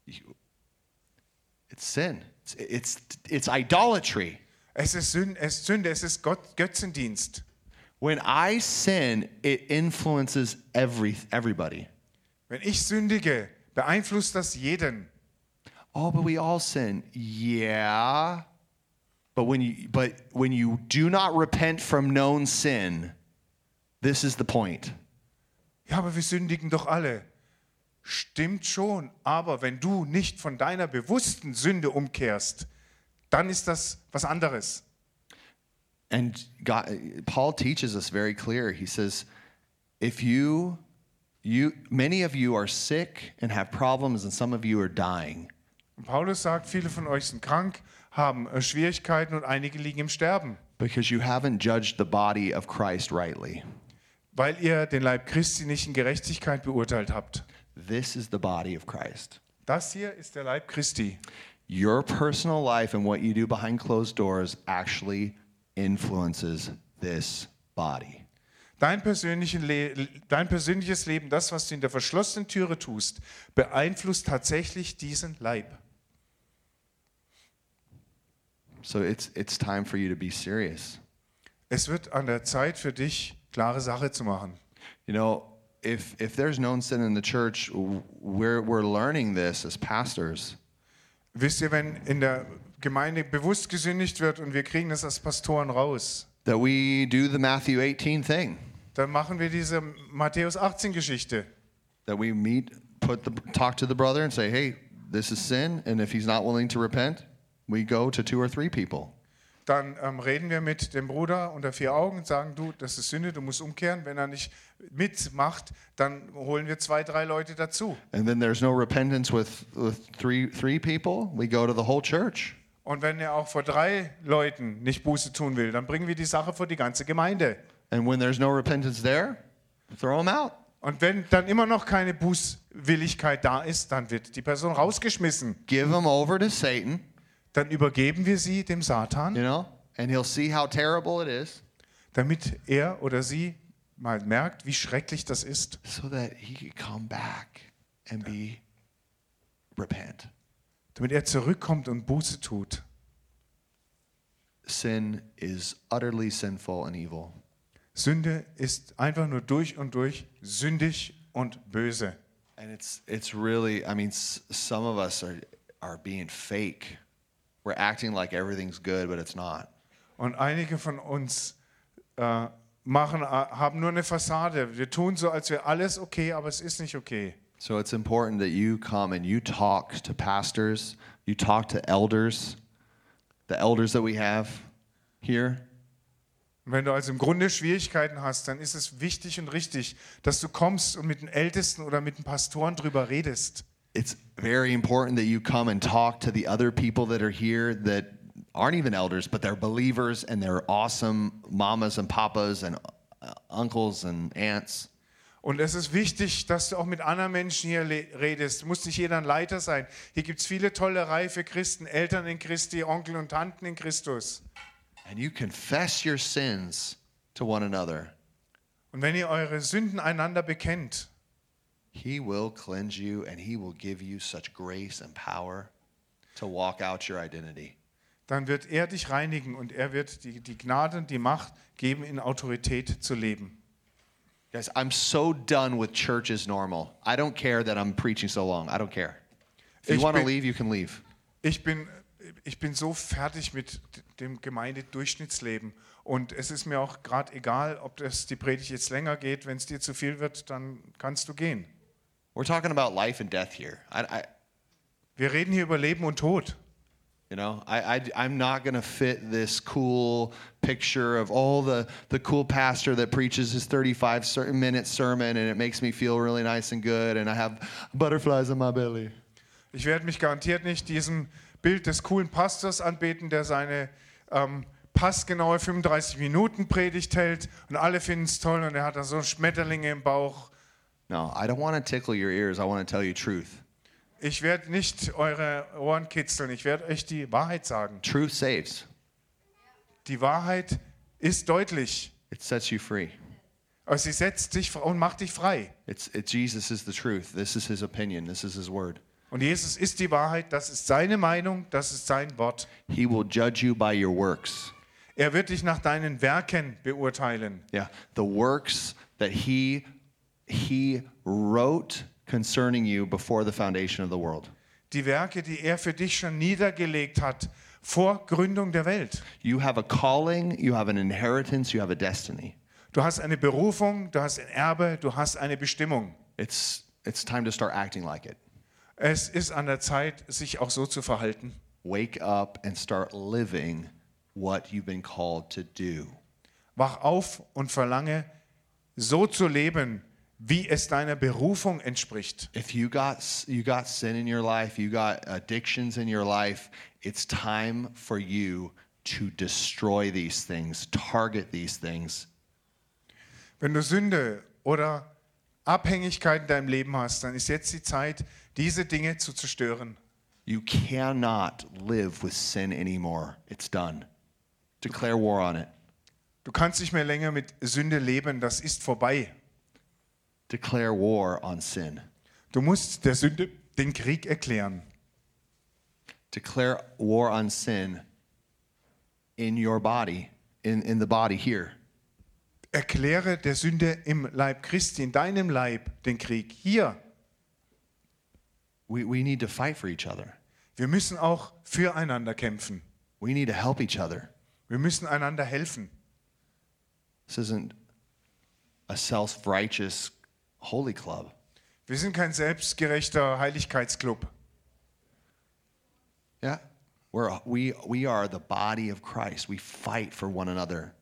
It's sin. It's, it's, it's idolatry. Es ist Sünde, es ist, Sünde, es ist Gott, Götzendienst. When I sin, it influences every, everybody. Wenn ich sündige, beeinflusst das jeden. Oh, but we all sin. Yeah. But when you but when you do not repent from known sin, this is the point. Ja, aber wir sündigen doch alle. Stimmt schon, aber wenn du nicht von deiner bewussten Sünde umkehrst, dann ist das was anderes. And God, Paul teaches us very clear. He says, if you you many of you are sick and have problems and some of you are dying. Paulus sagt, viele von euch sind krank, haben äh, Schwierigkeiten und einige liegen im Sterben, because you haven't judged the body of Christ rightly. weil ihr den Leib Christi nicht in Gerechtigkeit beurteilt habt. This is the body of Christ. Das hier ist der Leib Christi. Your personal life and what you do behind closed doors actually influences this body. Dein, Le dein persönliches Leben, das, was du in der verschlossenen Türe tust, beeinflusst tatsächlich diesen Leib. So it's it's time for you to be serious. Es wird an der Zeit für dich, klare Sache zu machen. You know, if if there's known sin in the church, we're we're learning this as pastors. Wisst ihr, wenn in der Gemeinde bewusst gesündigt wird und wir kriegen das als Pastoren raus, That we do the Matthew 18 thing. dann machen wir diese Matthäus 18 Geschichte. That we meet, put the talk to the brother and say, "Hey, this is sin," and if he's not willing to repent, we go to two or three people. Dann ähm, reden wir mit dem Bruder unter vier Augen und sagen, du, das ist Sünde, du musst umkehren. Wenn er nicht mitmacht, dann holen wir zwei, drei Leute dazu. And then there's no repentance with, with three, three people. We go to the whole church. Und wenn er auch vor drei Leuten nicht Buße tun will, dann bringen wir die Sache vor die ganze Gemeinde. And when there's no repentance there, throw them out. Und wenn dann immer noch keine Bußwilligkeit da ist, dann wird die Person rausgeschmissen. Give them over to Satan, Dann übergeben wir sie dem Satan, you know, and he'll see how terrible it is damit er oder sie mal merkt, wie schrecklich das ist, so that he can come back and be repent. damit er zurückkommt und Buße tut. Sin is utterly sinful and evil. Sünde ist einfach nur durch und durch sündig und böse. And it's it's really, I mean, some of us are are being fake. We're acting like everything's good, but it's not. Und einige von uns äh, machen, äh, haben nur eine Fassade. Wir tun so, als wäre alles okay, aber es ist nicht okay. So it's important that you come and you talk to pastors, you talk to elders, the elders that we have here, Und wenn du also im Grunde Schwierigkeiten hast, dann ist es wichtig und richtig, dass du kommst und mit den Ältesten oder mit den Pastoren drüber redest. It's very important that you come and talk to the other people that are here that aren't even elders, but they're believers and they're awesome mamas and papas and uh, uncles and aunts. Und es ist wichtig, dass du auch mit anderen Menschen hier redest. Muss nicht jeder ein Leiter sein. Hier gibt es viele tolle reife Christen, Eltern in Christi, Onkel und Tanten in Christus. And you confess your sins to one another. Und wenn ihr eure Sünden einander bekennt, He will cleanse you and he will give you such grace and power to walk out your identity. dann wird er dich reinigen und er wird die, die Gnade und die Macht geben, in Autorität zu leben. Guys, I'm so done with church as normal. I don't care that I'm preaching so long. I don't care. If you Ich want to bin- leave, you can leave. Ich bin, ich bin so fertig mit dem Gemeindedurchschnittsleben. Und es ist mir auch gerade egal, ob das die Predigt jetzt länger geht. Wenn es dir zu viel wird, dann kannst du gehen. We're talking about life and death here. I, I Wir reden hier über Leben und Tod. you know, I, I, I'm not going to fit this cool picture of all the, the cool pastor that preaches his 35 ser- minute sermon and it makes me feel really nice and good and I have butterflies in my belly. Ich werde mich garantiert nicht diesem Bild des coolen Pastors anbeten, der seine ähm, passgenaue 35 Minuten Predigt hält und alle finden es toll und er hat da so Schmetterlinge im Bauch. No, I don't want to tickle your ears. I want to tell you truth. Ich werde nicht eure Ohren kitzeln, ich werde euch die Wahrheit sagen. Truth saves, Die Wahrheit ist deutlich. it sets you free. Aber sie setzt dich und macht dich frei. It's, it, Jesus is the truth. This is his opinion. This is his word. Und Jesus ist die Wahrheit, das ist seine Meinung, das ist sein Wort. He will judge you by your works. Er wird dich nach deinen Werken beurteilen. Yeah, the works that he he wrote concerning you before the foundation of the world. Die Werke, die er für dich schon niedergelegt hat vor Gründung der Welt. You have a calling, you have an inheritance, you have a destiny. Du hast eine Berufung, du hast ein Erbe, du hast eine Bestimmung. It's it's time to start acting like it. Es ist an der Zeit, sich auch so zu verhalten. Wake up and start living what you've been called to do. Wach auf und verlange, so zu leben, wie es deiner Berufung entspricht. If you got you got sin in your life, you got addictions in your life, it's time for you to destroy these things, target these things. Wenn du Sünde oder Abhängigkeit in deinem Leben hast, dann ist jetzt die Zeit, diese Dinge zu zerstören. You cannot live with sin anymore. It's done. Declare war on it. Du kannst nicht mehr länger mit Sünde leben, das ist vorbei. Declare war on sin. Du musst der Sünde den Krieg erklären. Declare war on sin in your body, in, in the body here. Erkläre der Sünde im Leib Christi, in deinem Leib, den Krieg. Hier. We, we need to fight for each other. Wir müssen auch füreinander kämpfen. We need to help each other. Wir müssen einander helfen. This isn't a self righteous holy club. Wir sind kein selbstgerechter Heiligkeitsclub. Yeah. We're, we, we are the body of Christ. We fight for one another.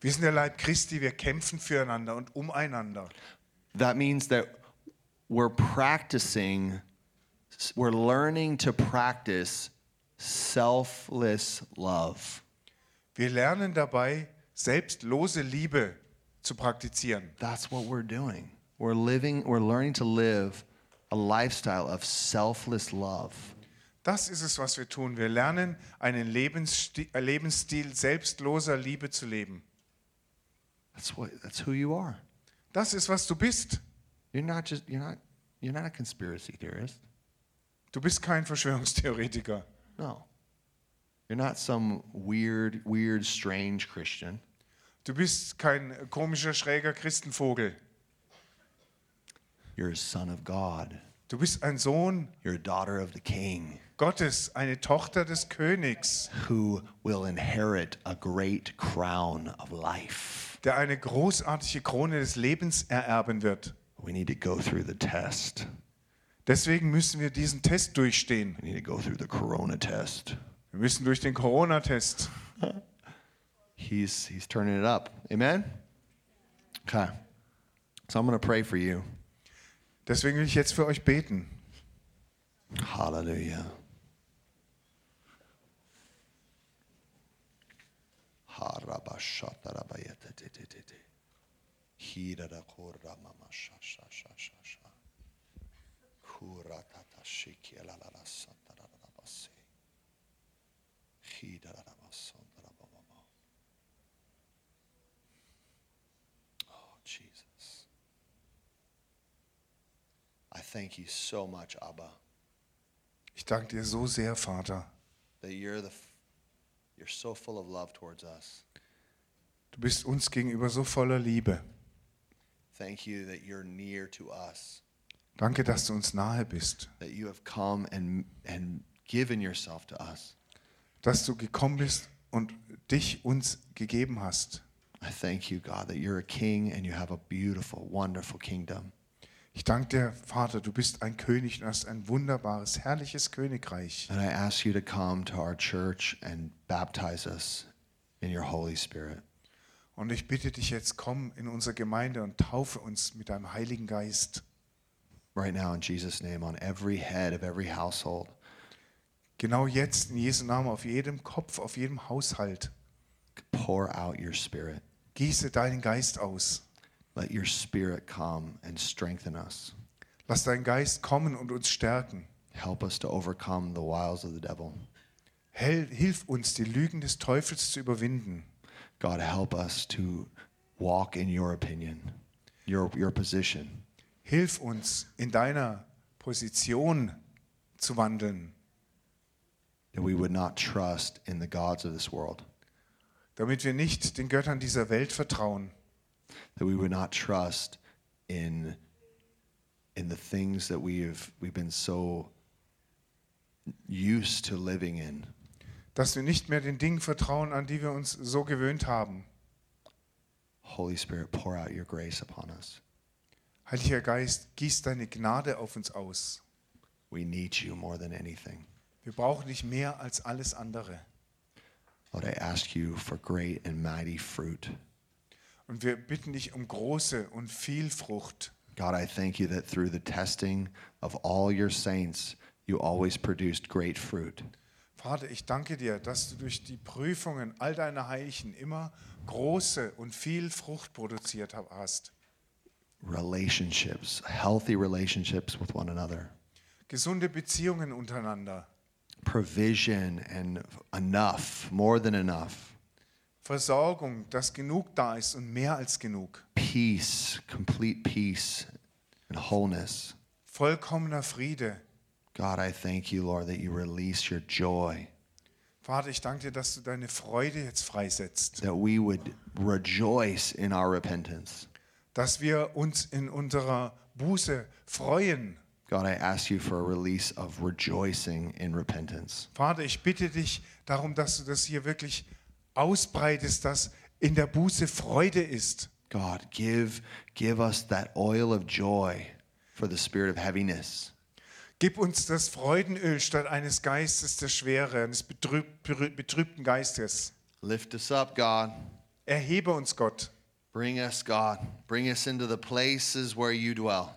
Wir sind der Leib Christi, wir kämpfen füreinander und umeinander. That means that we're practicing, we're learning to practice selfless love. Wir lernen dabei, selbstlose Liebe zu praktizieren. That's what we're doing. We're living, we're learning to live a lifestyle of selfless love. Das ist es, was wir tun. Wir lernen, einen Lebensstil, äh, Lebensstil selbstloser Liebe zu leben. That's what that's who you are. Das ist, was du bist. You're not just you're not you're not a conspiracy theorist. Du bist kein Verschwörungstheoretiker. No. You're not some weird, weird, strange Christian. Du bist kein komischer, schräger Christenvogel. You're a son of God. Du bist ein Sohn You're a daughter of the king Gottes, eine Tochter des Königs, who will inherit a great crown of life. der eine großartige Krone des Lebens ererben wird. We need to go through the test. Deswegen müssen wir diesen Test durchstehen. We need to go through the corona test. Wir müssen durch den Corona-Test. [laughs] He's he's turning it up. Amen. Okay. So I'm going to pray for you. Deswegen will ich jetzt für euch beten. Hallelujah. Harabashatarabayatitititi. Hiradakoramamashashashasha. Kuratatashikielalasataradabase. Hidarabasondarabamama. Oh, Jesus. I thank you so much, Abba. Ich danke dir so sehr, Vater. that you're the you're so full of love towards us. Du bist uns gegenüber so voller Liebe. Thank you that you're near to us, Danke, dass du uns nahe bist, that you have come and, and given yourself to us. dass du gekommen bist und dich uns gegeben hast. I thank you, God, that you're a king and you have a beautiful, wonderful kingdom. Ich danke dir, Vater, du bist ein König und hast ein wunderbares, herrliches Königreich. And I ask you to come to our church and baptize us in your Holy Spirit. Und ich bitte dich jetzt, komm in unsere Gemeinde und taufe uns mit deinem Heiligen Geist. Right now, in Jesus' name, on every head of every household. Genau jetzt in Jesu Namen auf jedem Kopf, auf jedem Haushalt. Pour out your spirit. Gieße deinen Geist aus. Let your spirit come and strengthen us. Lass dein Geist kommen und uns stärken. Help us to overcome the wiles of the devil. Hel hilf uns, die Lügen des Teufels zu überwinden. God, help us to walk in your opinion, your, your position. Hilf uns, in deiner Position zu wandeln, That we would not trust in the gods of this world. damit wir nicht den Göttern dieser Welt vertrauen, That we would not trust in, in the things that we've, we've been so used to living in. dass wir nicht mehr den Dingen vertrauen, an die wir uns so gewöhnt haben. Holy Spirit, pour out your grace upon us. Heiliger Geist, gieß deine Gnade auf uns aus. We need you more than anything. Wir brauchen dich mehr als alles andere. Lord, I ask you for great and mighty fruit. Und wir bitten dich um große und viel Frucht. God, I thank you that through the testing of all your saints, you always produced great fruit. Vater, ich danke dir, dass du durch die Prüfungen all deiner Heiligen immer große und viel Frucht produziert hast. Relationships, healthy relationships with one another, Gesunde Beziehungen untereinander, provision and enough, more than enough, Versorgung, dass genug da ist und mehr als genug, peace, complete peace and wholeness. vollkommener Friede. God, I thank you, Lord, that you release your joy, Vater, ich danke dir, dass du deine Freude jetzt freisetzt, that we would rejoice in our repentance. dass wir uns in unserer Buße freuen. God, I ask you for a release of rejoicing in repentance. Vater, ich bitte dich darum, dass du das hier wirklich ausbreitest, dass in der Buße Freude ist. God, give, give us that oil of joy for the spirit of heaviness. Gib uns das Freudenöl statt eines Geistes der Schwere, eines betrüb, betrübten Geistes. Lift us up, God. Erhebe uns, Gott. Bring us, God. Bring us into the places where you dwell.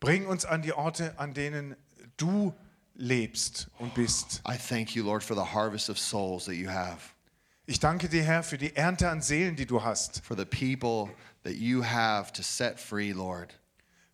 Bring uns an die Orte, an denen du lebst und bist. I thank you, Lord, for the harvest of souls that you have, Ich danke dir, Herr, für die Ernte an Seelen, die du hast. for the people that you have to set free, Lord.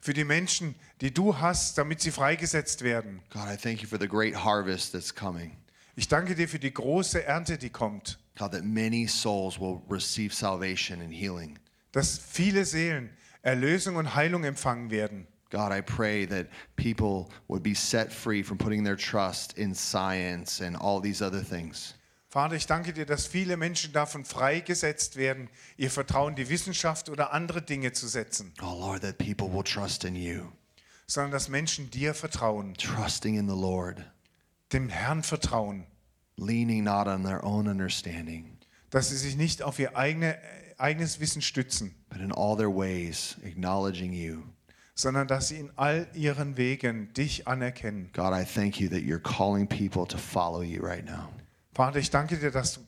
Für die Menschen, die du hast, damit sie freigesetzt werden. God, I thank you for the great harvest that's coming. Ich danke dir für die große Ernte, die kommt. God, that many souls will receive salvation and healing. Dass viele Seelen Erlösung und Heilung empfangen werden. God, I pray that people would be set free from putting their trust in science and all these other things. Vater, ich danke dir, dass viele Menschen davon freigesetzt werden, ihr Vertrauen in die Wissenschaft oder andere Dinge zu setzen, Oh, Lord, that people will trust in you, sondern dass Menschen dir vertrauen, trusting in the Lord, dem Herrn vertrauen, leaning not on their own understanding, dass sie sich nicht auf ihr eigene, eigenes Wissen stützen, but in all their ways acknowledging you. sondern dass sie in all ihren Wegen dich anerkennen. God, I thank you that you're calling people to follow you right now, Vater, ich danke dir, dass du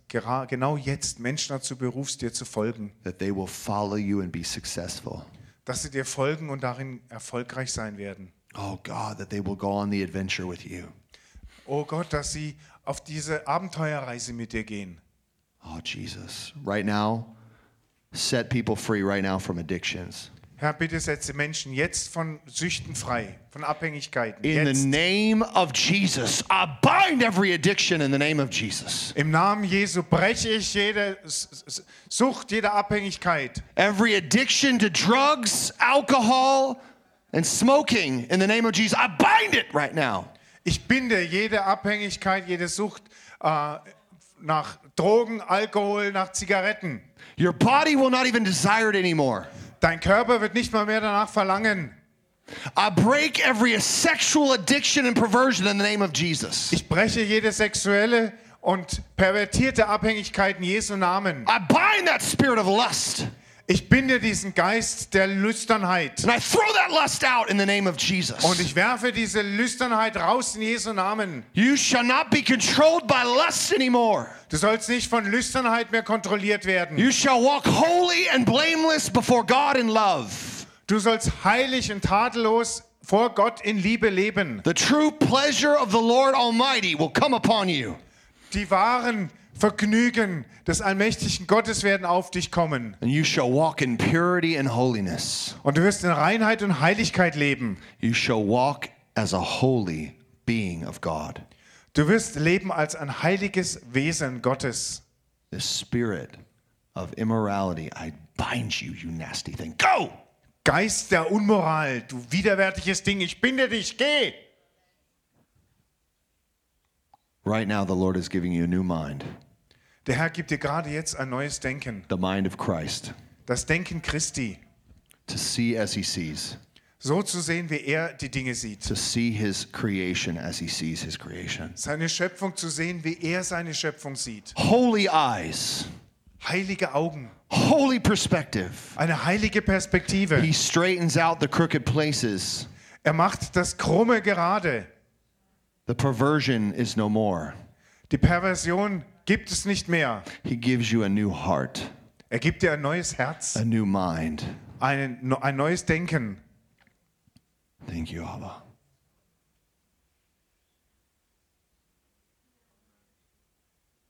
genau jetzt Menschen dazu berufst, dir zu folgen, that they will follow you and be successful. dass sie dir folgen und darin erfolgreich sein werden. Oh, God, that they will go on the adventure with you. Oh Gott, dass sie auf diese Abenteuerreise mit dir gehen. Oh, Jesus. Right now, set people free right now from addictions. Herr, bitte setze Menschen jetzt von Süchten frei, von Abhängigkeiten. In Jetzt. the name of Jesus, I bind every addiction in the name of Jesus. Im Namen Jesu breche ich jede Sucht, jede Abhängigkeit. Every addiction to drugs, alcohol, and smoking in the name of Jesus, I bind it right now. Ich binde jede Abhängigkeit, jede Sucht äh, nach Drogen, Alkohol, nach Zigaretten. Your body will not even desire it anymore. Dein Körper wird nicht mal mehr danach verlangen. I break every sexual addiction and perversion in the name of Jesus. Ich breche jede sexuelle und pervertierte Abhängigkeit in Jesu Namen. I bind that spirit of lust Ich binde diesen Geist der Lüsternheit. and I throw that lust out in the name of Jesus. Und ich werfe diese Lüsternheit raus in Jesu Namen. You shall not be controlled by lust anymore. Du sollst nicht von Lüsternheit mehr kontrolliert werden. You shall walk holy and blameless before God in love. Du sollst heilig und tadellos vor Gott in Liebe leben. The true pleasure of the Lord Almighty will come upon you. Die wahren Vergnügen des allmächtigen Gottes werden auf dich kommen. And you shall walk in purity and holiness. Und du wirst in Reinheit und Heiligkeit leben. You shall walk as a holy being of God. Du wirst leben als ein heiliges Wesen Gottes. The spirit of immorality, I bind you, you nasty thing. Go! Geist der Unmoral, du widerwärtiges Ding, ich binde dich, geh! Right now, the Lord is giving you a new mind, Der Herr gibt dir gerade jetzt ein neues Denken. the mind of Christ, Das Denken Christi. to see as he sees, So zu sehen, wie er die Dinge sieht. to see his creation as he sees his creation. Seine Schöpfung zu sehen, wie er seine Schöpfung sieht. Holy eyes, Heilige Augen. holy perspective. Eine heilige Perspektive. He straightens out the crooked places. Er macht das Krumme gerade. The perversion is no more. Die Perversion gibt es nicht mehr. He gives you a new heart, Er gibt dir ein neues Herz, a new mind. ein, ein neues Denken. Thank you, Abba.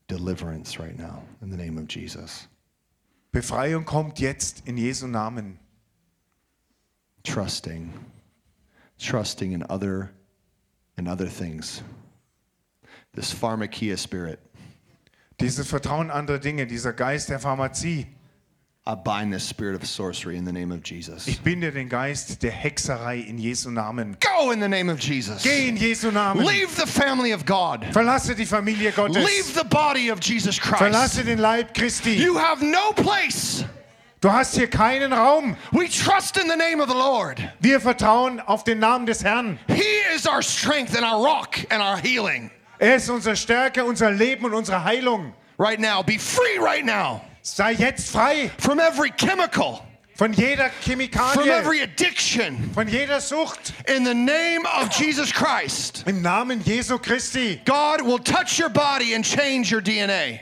Deliverance right now in the name of Jesus. Befreiung kommt jetzt in Jesu Namen. Trusting, trusting in other, in other things. This pharmakia spirit, Dieses Vertrauen in andere Dinge, dieser Geist der Pharmazie. I bind this spirit of sorcery in the name of Jesus. Ich binde den Geist der Hexerei in Jesu Namen. Go in the name of Jesus. Geh in Jesu Namen. Leave the family of God. Verlasse die Familie Gottes. Leave the body of Jesus Christ. Verlasse den Leib Christi. You have no place. Du hast hier keinen Raum. We trust in the name of the Lord. Wir vertrauen auf den Namen des Herrn. He is our strength and our rock and our healing. Er ist unsere Stärke, unser Leben und unsere Heilung. Right now, be free right now Sei jetzt frei from every chemical, von jeder from Chemikalie, every addiction. von jeder Sucht. In the name of Jesus Christ, Im Namen Jesu Christi. God will touch your body and change your DNA.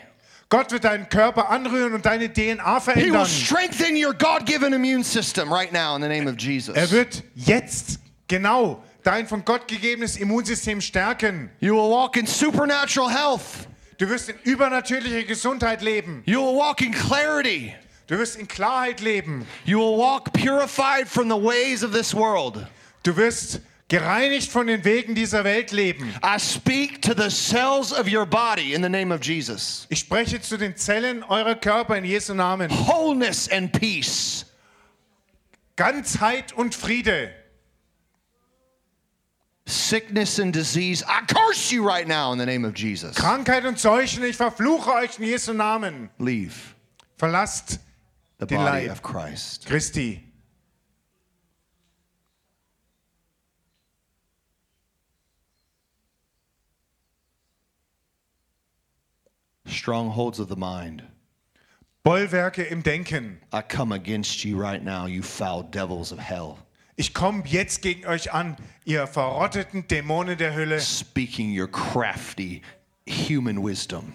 Gott wird deinen Körper anrühren und deine DNA He will verändern. strengthen your God given immune system right now in the name of Er Jesus. wird jetzt genau dein von Gott gegebenes Immunsystem stärken. You will walk in supernatural health. Du wirst in übernatürlicher Gesundheit leben. You will walk in clarity. Du wirst in Klarheit leben. You will walk purified from the ways of this world. Du wirst gereinigt von den Wegen dieser Welt leben. I speak to the cells of your body in the name of Jesus. Ich spreche zu den Zellen eurer Körper in Jesu Namen. Wholeness and peace. Ganzheit und Friede. Sickness and disease. I curse you right now in the name of Jesus. Krankheit und Seuchen, ich verfluche euch in Jesu Namen. Leave Verlasst the Den body Leib. of Christ. Christi. Strongholds of the mind. Bollwerke im Denken. I come against you right now, you foul devils of hell. Ich komme jetzt gegen euch an, ihr verrotteten Dämonen der Hölle, Speaking your crafty human wisdom,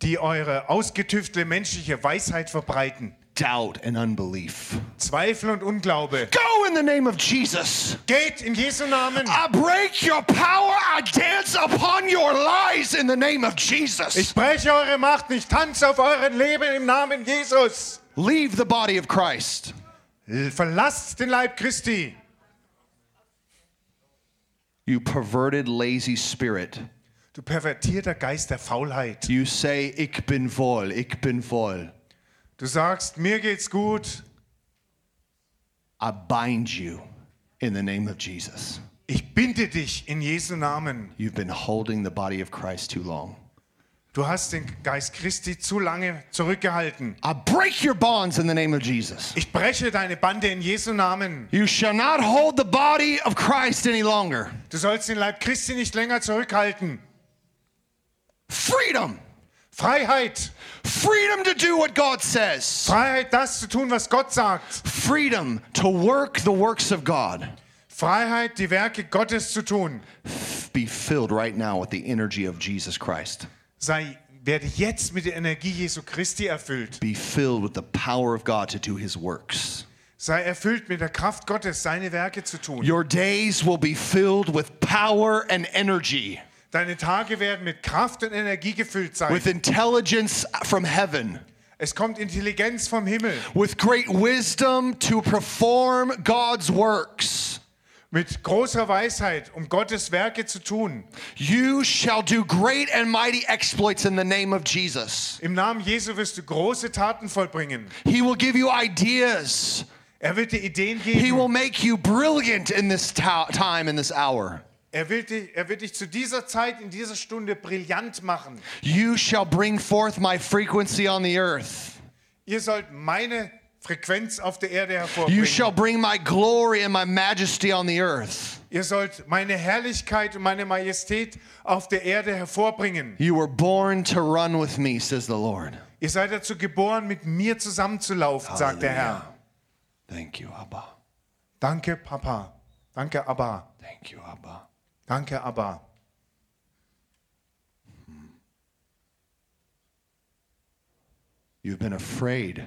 die eure ausgetüftelte menschliche Weisheit verbreiten. doubt, and unbelief. Zweifel und Unglaube. Go in the name of Jesus. Geht in Jesu Namen. I break your power. I dance upon your lies in the name of Ich Jesus. breche eure Macht, ich tanze auf euren Leben im Namen Jesus. Leave the body of Christ. Äh, verlasst den Leib Christi. You perverted, lazy spirit. Du pervertierter Geist der Faulheit. You say, Ich bin voll, ich bin voll. Du sagst, mir geht's gut. I bind you in the name of Jesus. Ich binde dich in Jesu Namen. You've been holding the body of Christ too long. Du hast den Geist Christi zu lange zurückgehalten. I break your bonds in the name of Jesus. Ich breche deine Bande in Jesu Namen. You shall not hold the body of Christ any longer. Du sollst den Leib Christi nicht länger zurückhalten. Freedom. Freiheit. Freedom to do what God says. Freiheit, das zu tun, was Gott sagt. Freedom to work the works of God. Freiheit, die Werke Gottes zu tun. Be filled right now with the energy of Jesus Christ. Sei, werde jetzt mit der Energie Jesu Christi erfüllt. Be filled with the power of God to do his works. Sei erfüllt mit der Kraft Gottes, seine Werke zu tun. Your days will be filled with power and energy, Deine Tage werden mit Kraft und Energie gefüllt sein. with intelligence from heaven, Es kommt Intelligenz vom Himmel. with great wisdom to perform God's works. Mit großer Weisheit, um Gottes Werke zu tun. You shall do great and mighty exploits in the name of Jesus. Im Namen Jesu wirst du große Taten vollbringen. He will give you ideas. Er wird dir Ideen He will geben. make you brilliant in this time, in this hour. Er wird, dich, er wird dich zu dieser Zeit, in dieser Stunde brillant machen. You shall bring forth my frequency on the earth. Ihr sollt meine Frequenz auf der Erde You hervorbringen. shall bring my glory and my majesty on the earth. Ihr sollt meine Herrlichkeit und meine Majestät auf der Erde hervorbringen. You were born to run with me, says the Lord. Ihr seid dazu geboren, mit mir zusammenzulaufen, sagt der Herr. Thank you, Abba. Danke, Papa. Danke, Abba. Thank you, Abba. Danke, Abba. You've been afraid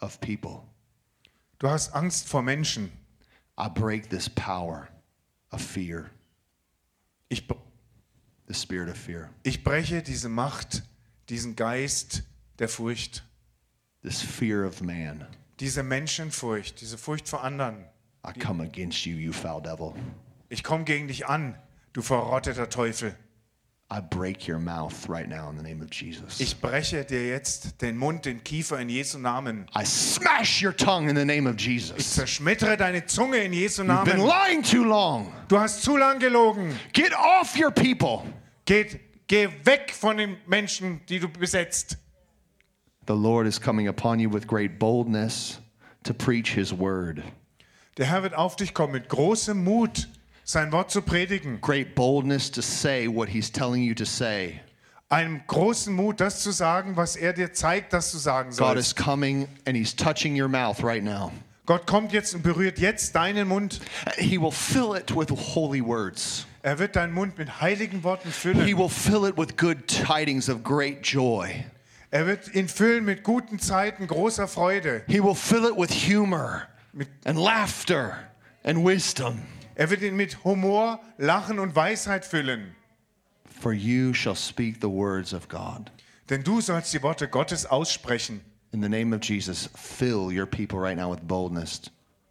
of people. Du hast Angst vor Menschen. I break this power of fear, Ich, the spirit of fear, ich breche diese Macht, diesen Geist der Furcht, this fear of man. diese Menschenfurcht, diese Furcht vor anderen. I come against you, you foul devil. Ich komme gegen dich an, du verrotteter Teufel. I break your mouth right now in the name of Jesus. Ich breche dir jetzt den Mund, den Kiefer in Jesu Namen. I smash your tongue in the name of Ich Jesus. zerschmettere deine Zunge in Jesu You've been Namen. lying too long. Du hast zu lang gelogen. Get off your people. Geht, geh weg von den Menschen, die du besetzt. The Lord is coming upon you with great boldness to preach his word. Der Herr wird auf dich kommen mit großem Mut, sein Wort zu predigen. Great boldness to say what he's telling you to say. Einem großen Mut, das zu sagen, was er dir zeigt, dass du sagen God is coming and he's touching your mouth right now. Gott kommt jetzt und berührt jetzt deinen Mund. He will fill it with holy words. Er wird deinen Mund mit heiligen Worten He will fill it with good tidings of great joy. Er wird ihn füllen mit guten Zeiten, großer Freude. He will fill it with humor and laughter and wisdom. Er wird ihn mit Humor, Lachen und Weisheit füllen. For you shall speak the words of God. Denn du sollst die Worte Gottes aussprechen. In the name of Jesus, fill your people right now with boldness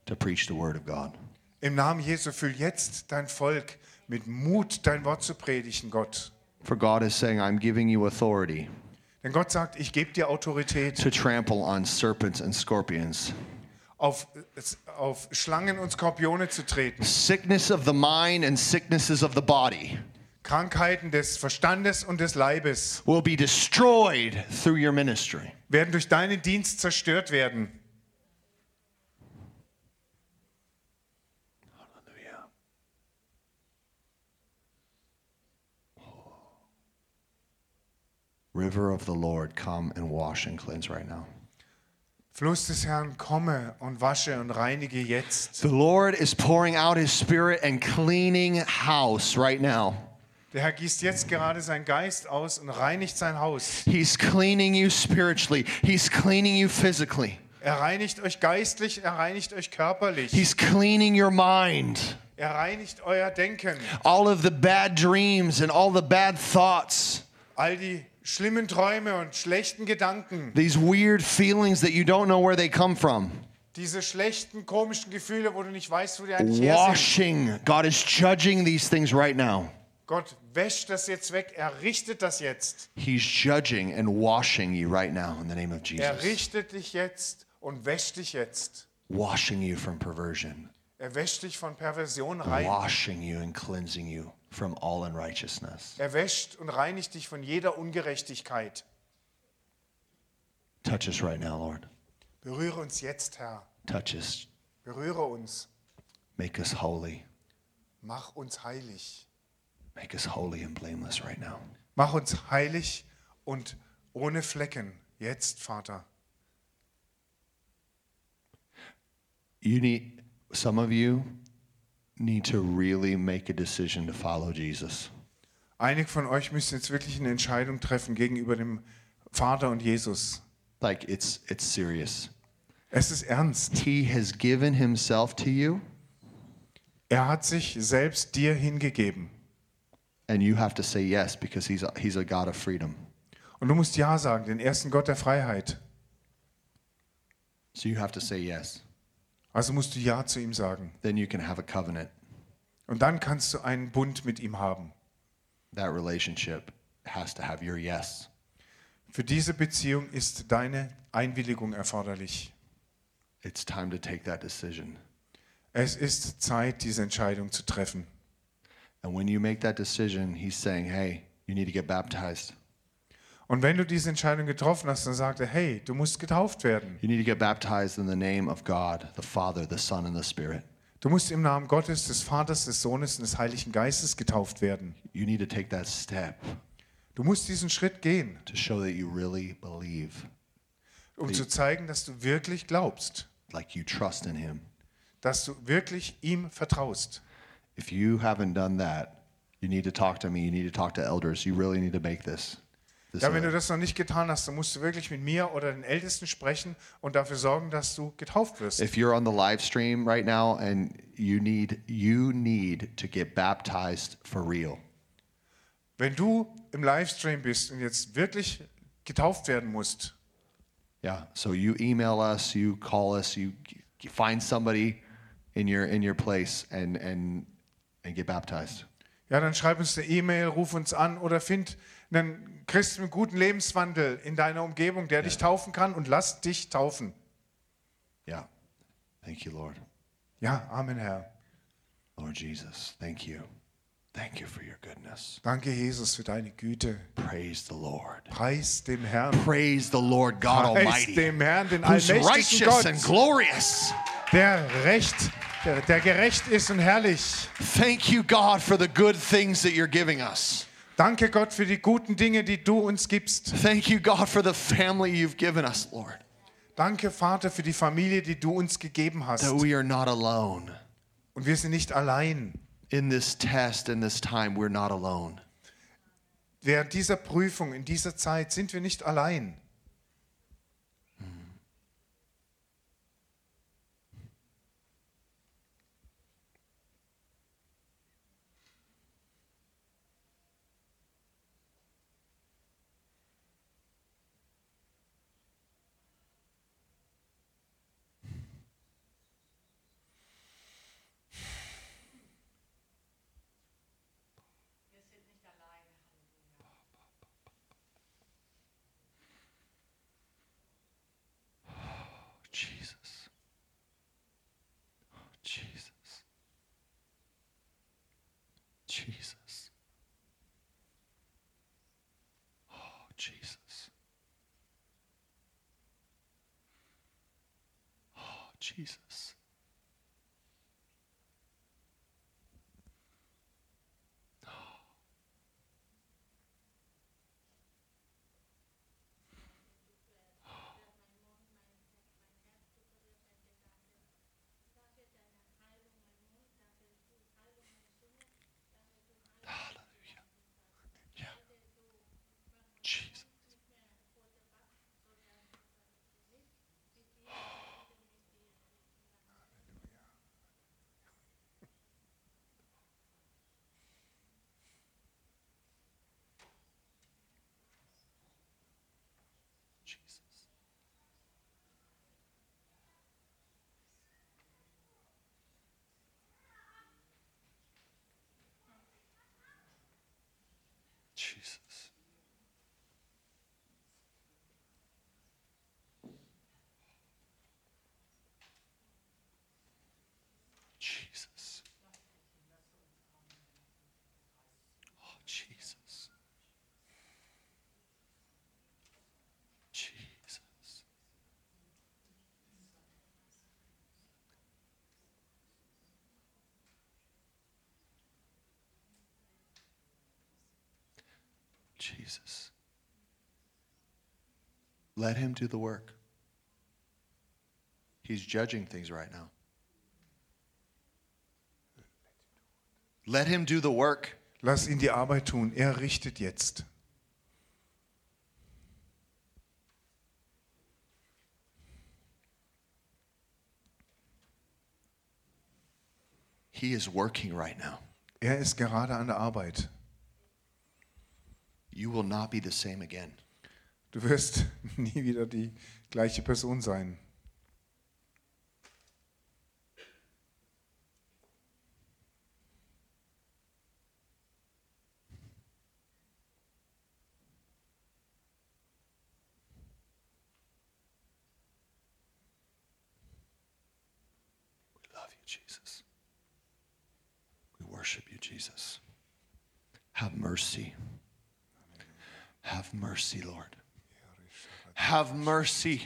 to preach the word of God. Im Namen Jesu füll jetzt dein Volk mit Mut, dein Wort zu predigen, Gott. For God is saying, I'm giving you authority Denn Gott sagt, ich gebe dir Autorität to trample on serpents and scorpions, auf, auf Schlangen und Skorpione zu treten. sickness of the mind and sicknesses of the body Krankheiten des Verstandes und des Leibes will be destroyed through your ministry. werden durch deinen Dienst zerstört werden. River of the Lord, come and wash and cleanse right now. Fluss des Herrn, komme und wasche und reinige jetzt. The Lord is pouring out his spirit and cleaning house right now. Der Herr gießt jetzt gerade seinen Geist aus und reinigt sein Haus. He's cleaning you spiritually, he's cleaning you physically, Er reinigt euch geistlich, er reinigt euch körperlich. he's cleaning your mind. Er reinigt euer Denken. All of the bad dreams and all the bad thoughts, All die schlimmen Träume und schlechten Gedanken. these weird feelings that you don't know where they come from. Diese schlechten, komischen Gefühle, wo du nicht weißt, wo die eigentlich her sind. Washing. God is judging these things right now. Gott wäscht das jetzt weg. Er richtet das jetzt. He's judging and washing you right now in the name of Er Jesus. richtet dich jetzt und wäscht dich jetzt. Washing you from perversion, Er wäscht dich von Perversion rein. washing you and cleansing you. From all unrighteousness. Er wäscht und reinigt dich von jeder Ungerechtigkeit. Touch us right now, Lord. Berühre uns jetzt, Herr. Touch us. Berühre uns. Make us holy. Mach uns heilig. Make us holy and blameless right now. Mach uns heilig und ohne Flecken. Jetzt, Vater. You need, some of you need to really make a decision to follow Jesus. Einige von euch müssen jetzt wirklich eine Entscheidung treffen gegenüber dem Vater und Jesus. Like it's it's serious. Es ist ernst. He has given himself to you Er hat sich selbst dir hingegeben. and you have to say yes because he's a, he's a God of freedom. Und du musst Ja sagen, den ersten Gott der Freiheit. So you have to say yes. Also musst du Ja zu ihm sagen. Then you can have a covenant. Und dann kannst du einen Bund mit ihm haben. That relationship has to have your yes. Für diese Beziehung ist deine Einwilligung erforderlich. It's time to take that decision. Es ist Zeit, diese Entscheidung zu treffen. And when you make that decision, he's saying, "Hey, you need to get baptized. Und wenn du diese Entscheidung getroffen hast, dann sagt er, hey, du musst getauft werden. You need to get baptized in the name of God, the Father, the Son, and the Spirit. Du musst im Namen Gottes, des Vaters, des Sohnes und des Heiligen Geistes getauft werden. You need to take that step Du musst diesen Schritt gehen, to show that you really believe, um zu zeigen, dass du wirklich glaubst, like you trust in him. dass du wirklich ihm vertraust. If you haven't done that, you need to talk to me. You need to talk to elders. You really need to make this. Ja, wenn du das noch nicht getan hast, dann musst du wirklich mit mir oder den Ältesten sprechen und dafür sorgen, dass du getauft wirst. if you're on the live stream right now and you need you need to get baptized for real. Wenn du im Livestream bist und jetzt wirklich getauft werden musst, Yeah. So you email us, you call us, you find somebody in your in your place and and and get baptized. ja, dann schreib uns eine E-Mail, ruf uns an oder find einen Christen mit gutem Lebenswandel in deiner Umgebung, der dich taufen kann und lass dich taufen. Yeah. Thank you, Lord. Ja, Amen, Herr. Lord Jesus, thank you. Thank you for your goodness. Danke, Jesus, für deine Güte. Praise the Lord. Preis dem Herrn. Praise the Lord God Preis Almighty, dem Herrn, den who's allmächtigen righteous and Gott, glorious. der recht, der, der gerecht ist und herrlich. Thank you, God, for the good things that you're giving us. Danke Gott für die guten Dinge, die du uns gibst. Thank you, God, for the family you've given us, Lord. Danke Vater für die Familie, die du uns gegeben hast. That we are not alone. Und wir sind nicht allein. In this test, in this time, we're not alone. Während dieser Prüfung, in dieser Zeit sind wir nicht allein. Jesus. Jesus. Jesus. Let him do the work. He's judging things right now. Let him do the work. Lass ihn die Arbeit tun. Er richtet jetzt. He is working right now. Er ist gerade an der Arbeit. You will not be the same again. Du wirst [laughs] nie wieder die gleiche Person sein. Have mercy, Lord. Have mercy.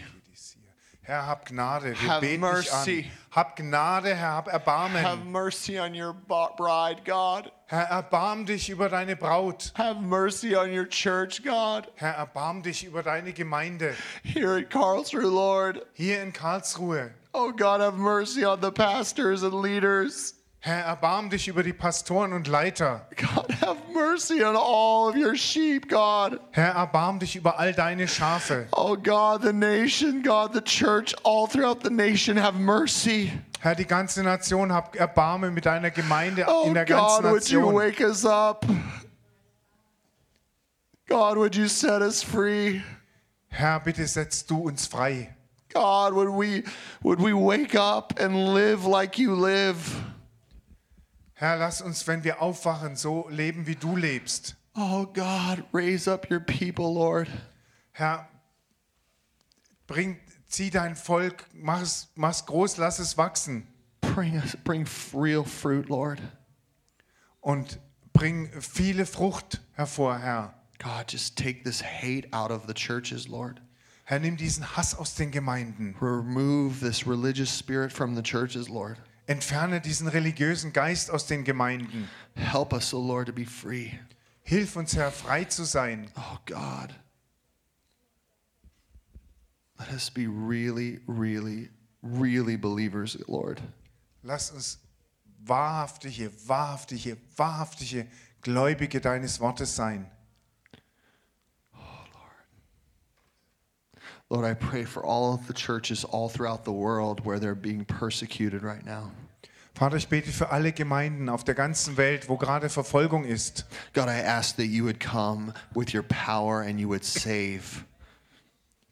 Herr, hab Gnade. Wir Have beten dich mercy. an. Hab Gnade, Herr, hab Have mercy on your bride, God. Herr, erbarm dich über deine Braut. Have mercy on your church, God. Herr, erbarm dich über deine Gemeinde. Here in Karlsruhe, Lord. Hier in Karlsruhe. Oh, God, have mercy on the pastors and leaders. Herr, erbarm dich über die Pastoren und Leiter. God, have mercy on all of your sheep, God. Herr, erbarm dich über all deine Schafe. Oh, God, the nation, God, the church, all throughout the nation, have mercy. Herr, die ganze Nation, hab Erbarmen mit deiner Gemeinde Oh, in der God, ganzen would you wake us up? God, would you set us free? Herr, bitte setz du uns frei. God, would we would we wake up and live like you live? Herr, lass uns, wenn wir aufwachen, so leben, wie du lebst. Oh God, raise up your people, Lord. Herr, bring, zieh dein Volk, mach es, mach's groß, lass es wachsen Bring us bring real fruit, Lord. und bring viele Frucht hervor, Herr. God, just take this hate out of the churches, Lord. Herr, nimm diesen Hass aus den Gemeinden. Remove this religious spirit from the churches, Lord. Entferne diesen religiösen Geist aus den Gemeinden. Help us, O Lord, to be free. Hilf uns, Herr, frei zu sein. Oh God. Let us be really, really, really believers, Lord. Lass uns wahrhaftige, wahrhaftige, wahrhaftige Gläubige deines Wortes sein. Lord, I pray for all of the churches all throughout the world where they're being persecuted right now. Vater, ich bete für alle Gemeinden auf der ganzen Welt, wo gerade Verfolgung ist. God, I ask that you would come with your power and you would save.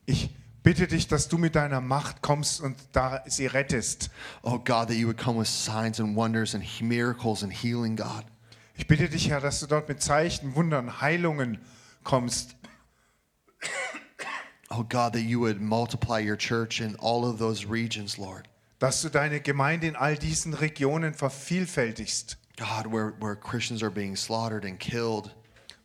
Ich bitte dich, dass du mit deiner Macht kommst und da sie rettest. Oh God, that you would come with signs and wonders and miracles and healing, God. Ich bitte dich, Herr, dass du dort mit Zeichen, Wundern, Heilungen kommst. Oh God, that you would multiply your church in all of those regions, Lord. Dass du deine Gemeinde in all diesen Regionen vervielfältigst, God, where, where Christians are being slaughtered and killed,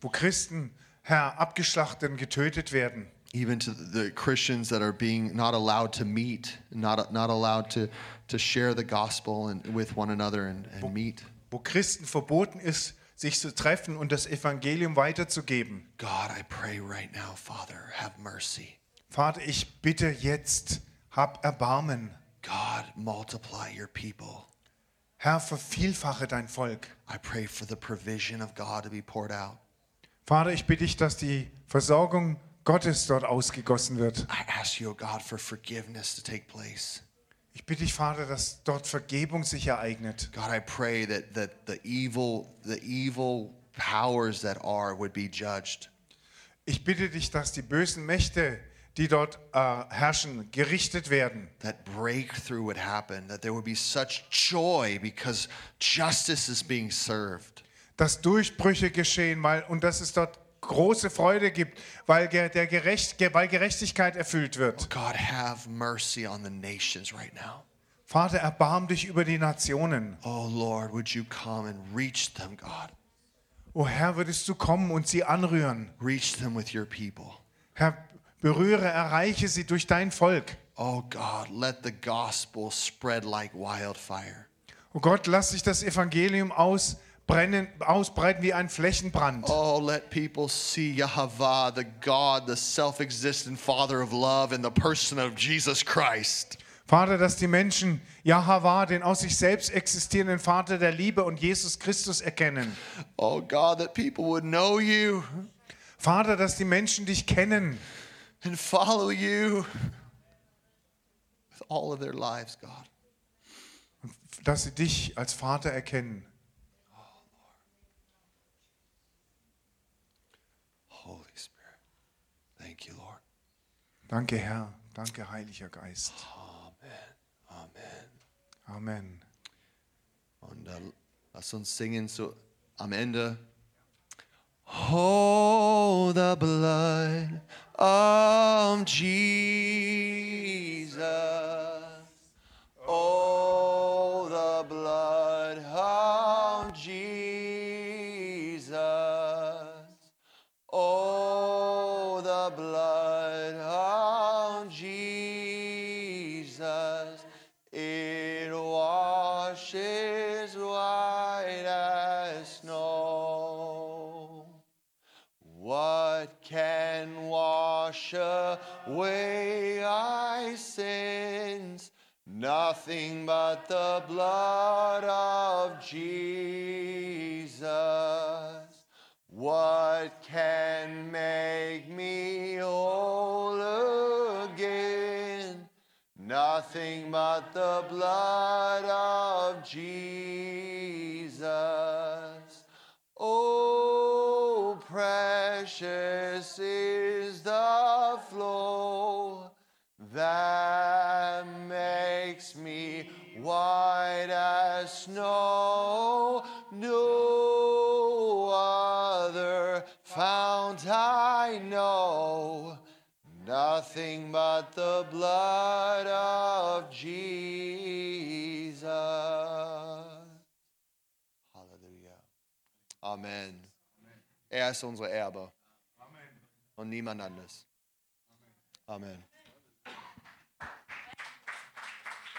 wo Christen, Herr, abgeschlachtet und getötet werden. even to the Christians that are being not allowed to meet, not, not allowed to, to share the gospel and with one another and, and meet. Wo Christen verboten ist, sich zu treffen und das Evangelium weiterzugeben. God, I pray right now, Father, have mercy. Vater, ich bitte jetzt, hab Erbarmen. God, multiply your people. Herr, vervielfache dein Volk. I pray for the provision of God to be poured out. Vater, ich bitte dich, dass die Versorgung Gottes dort ausgegossen wird. I ask you, God, for forgiveness to take place. Ich bitte dich, Vater, dass dort Vergebung sich ereignet. God, I pray that, that the evil, the evil powers that are would be judged. Ich bitte dich, dass die bösen Mächte, die dort äh, herrschen, gerichtet werden. That breakthrough would happen, that there would be such joy because justice is being served. Dass Durchbrüche geschehen weil, und dass es dort große Freude gibt, weil, der Gerecht, ge- weil Gerechtigkeit erfüllt wird. God, have mercy on the nations right now. Vater, erbarm dich über die Nationen. Oh Lord, would you come and reach them, God? O Herr, würdest du kommen und sie anrühren. Reach them with your people. Herr, berühre, erreiche sie durch dein Volk. Oh God, let the gospel spread like wildfire. O Gott, lass sich das Evangelium ausbreiten brennen, ausbreiten wie ein Flächenbrand. Oh, let people see Yahweh, the God, the self existent Father of love, in the person of Jesus Christ. Vater, dass die Menschen Jahweh, den aus sich selbst existierenden Vater der Liebe und Jesus Christus erkennen. Oh, God, that people would know you Vater, dass die Menschen dich kennen and follow you with all of their lives, God. dass sie dich als Vater erkennen. Holy Spirit. Thank you, Lord. Danke, Herr. Danke, Heiliger Geist. Amen. Amen. Und äh, lass uns singen so am Ende. Oh, the blood of Jesus. Oh, the blood of Jesus. Wash away my sins? Nothing but the blood of Jesus. What can make me whole again? Nothing but the blood of Jesus. Oh, precious is the flow that makes me white as snow. No other fount I know. Nothing but the blood of Jesus. Halleluja. Amen. Er ist unser Erbe. Und niemand anders. Amen.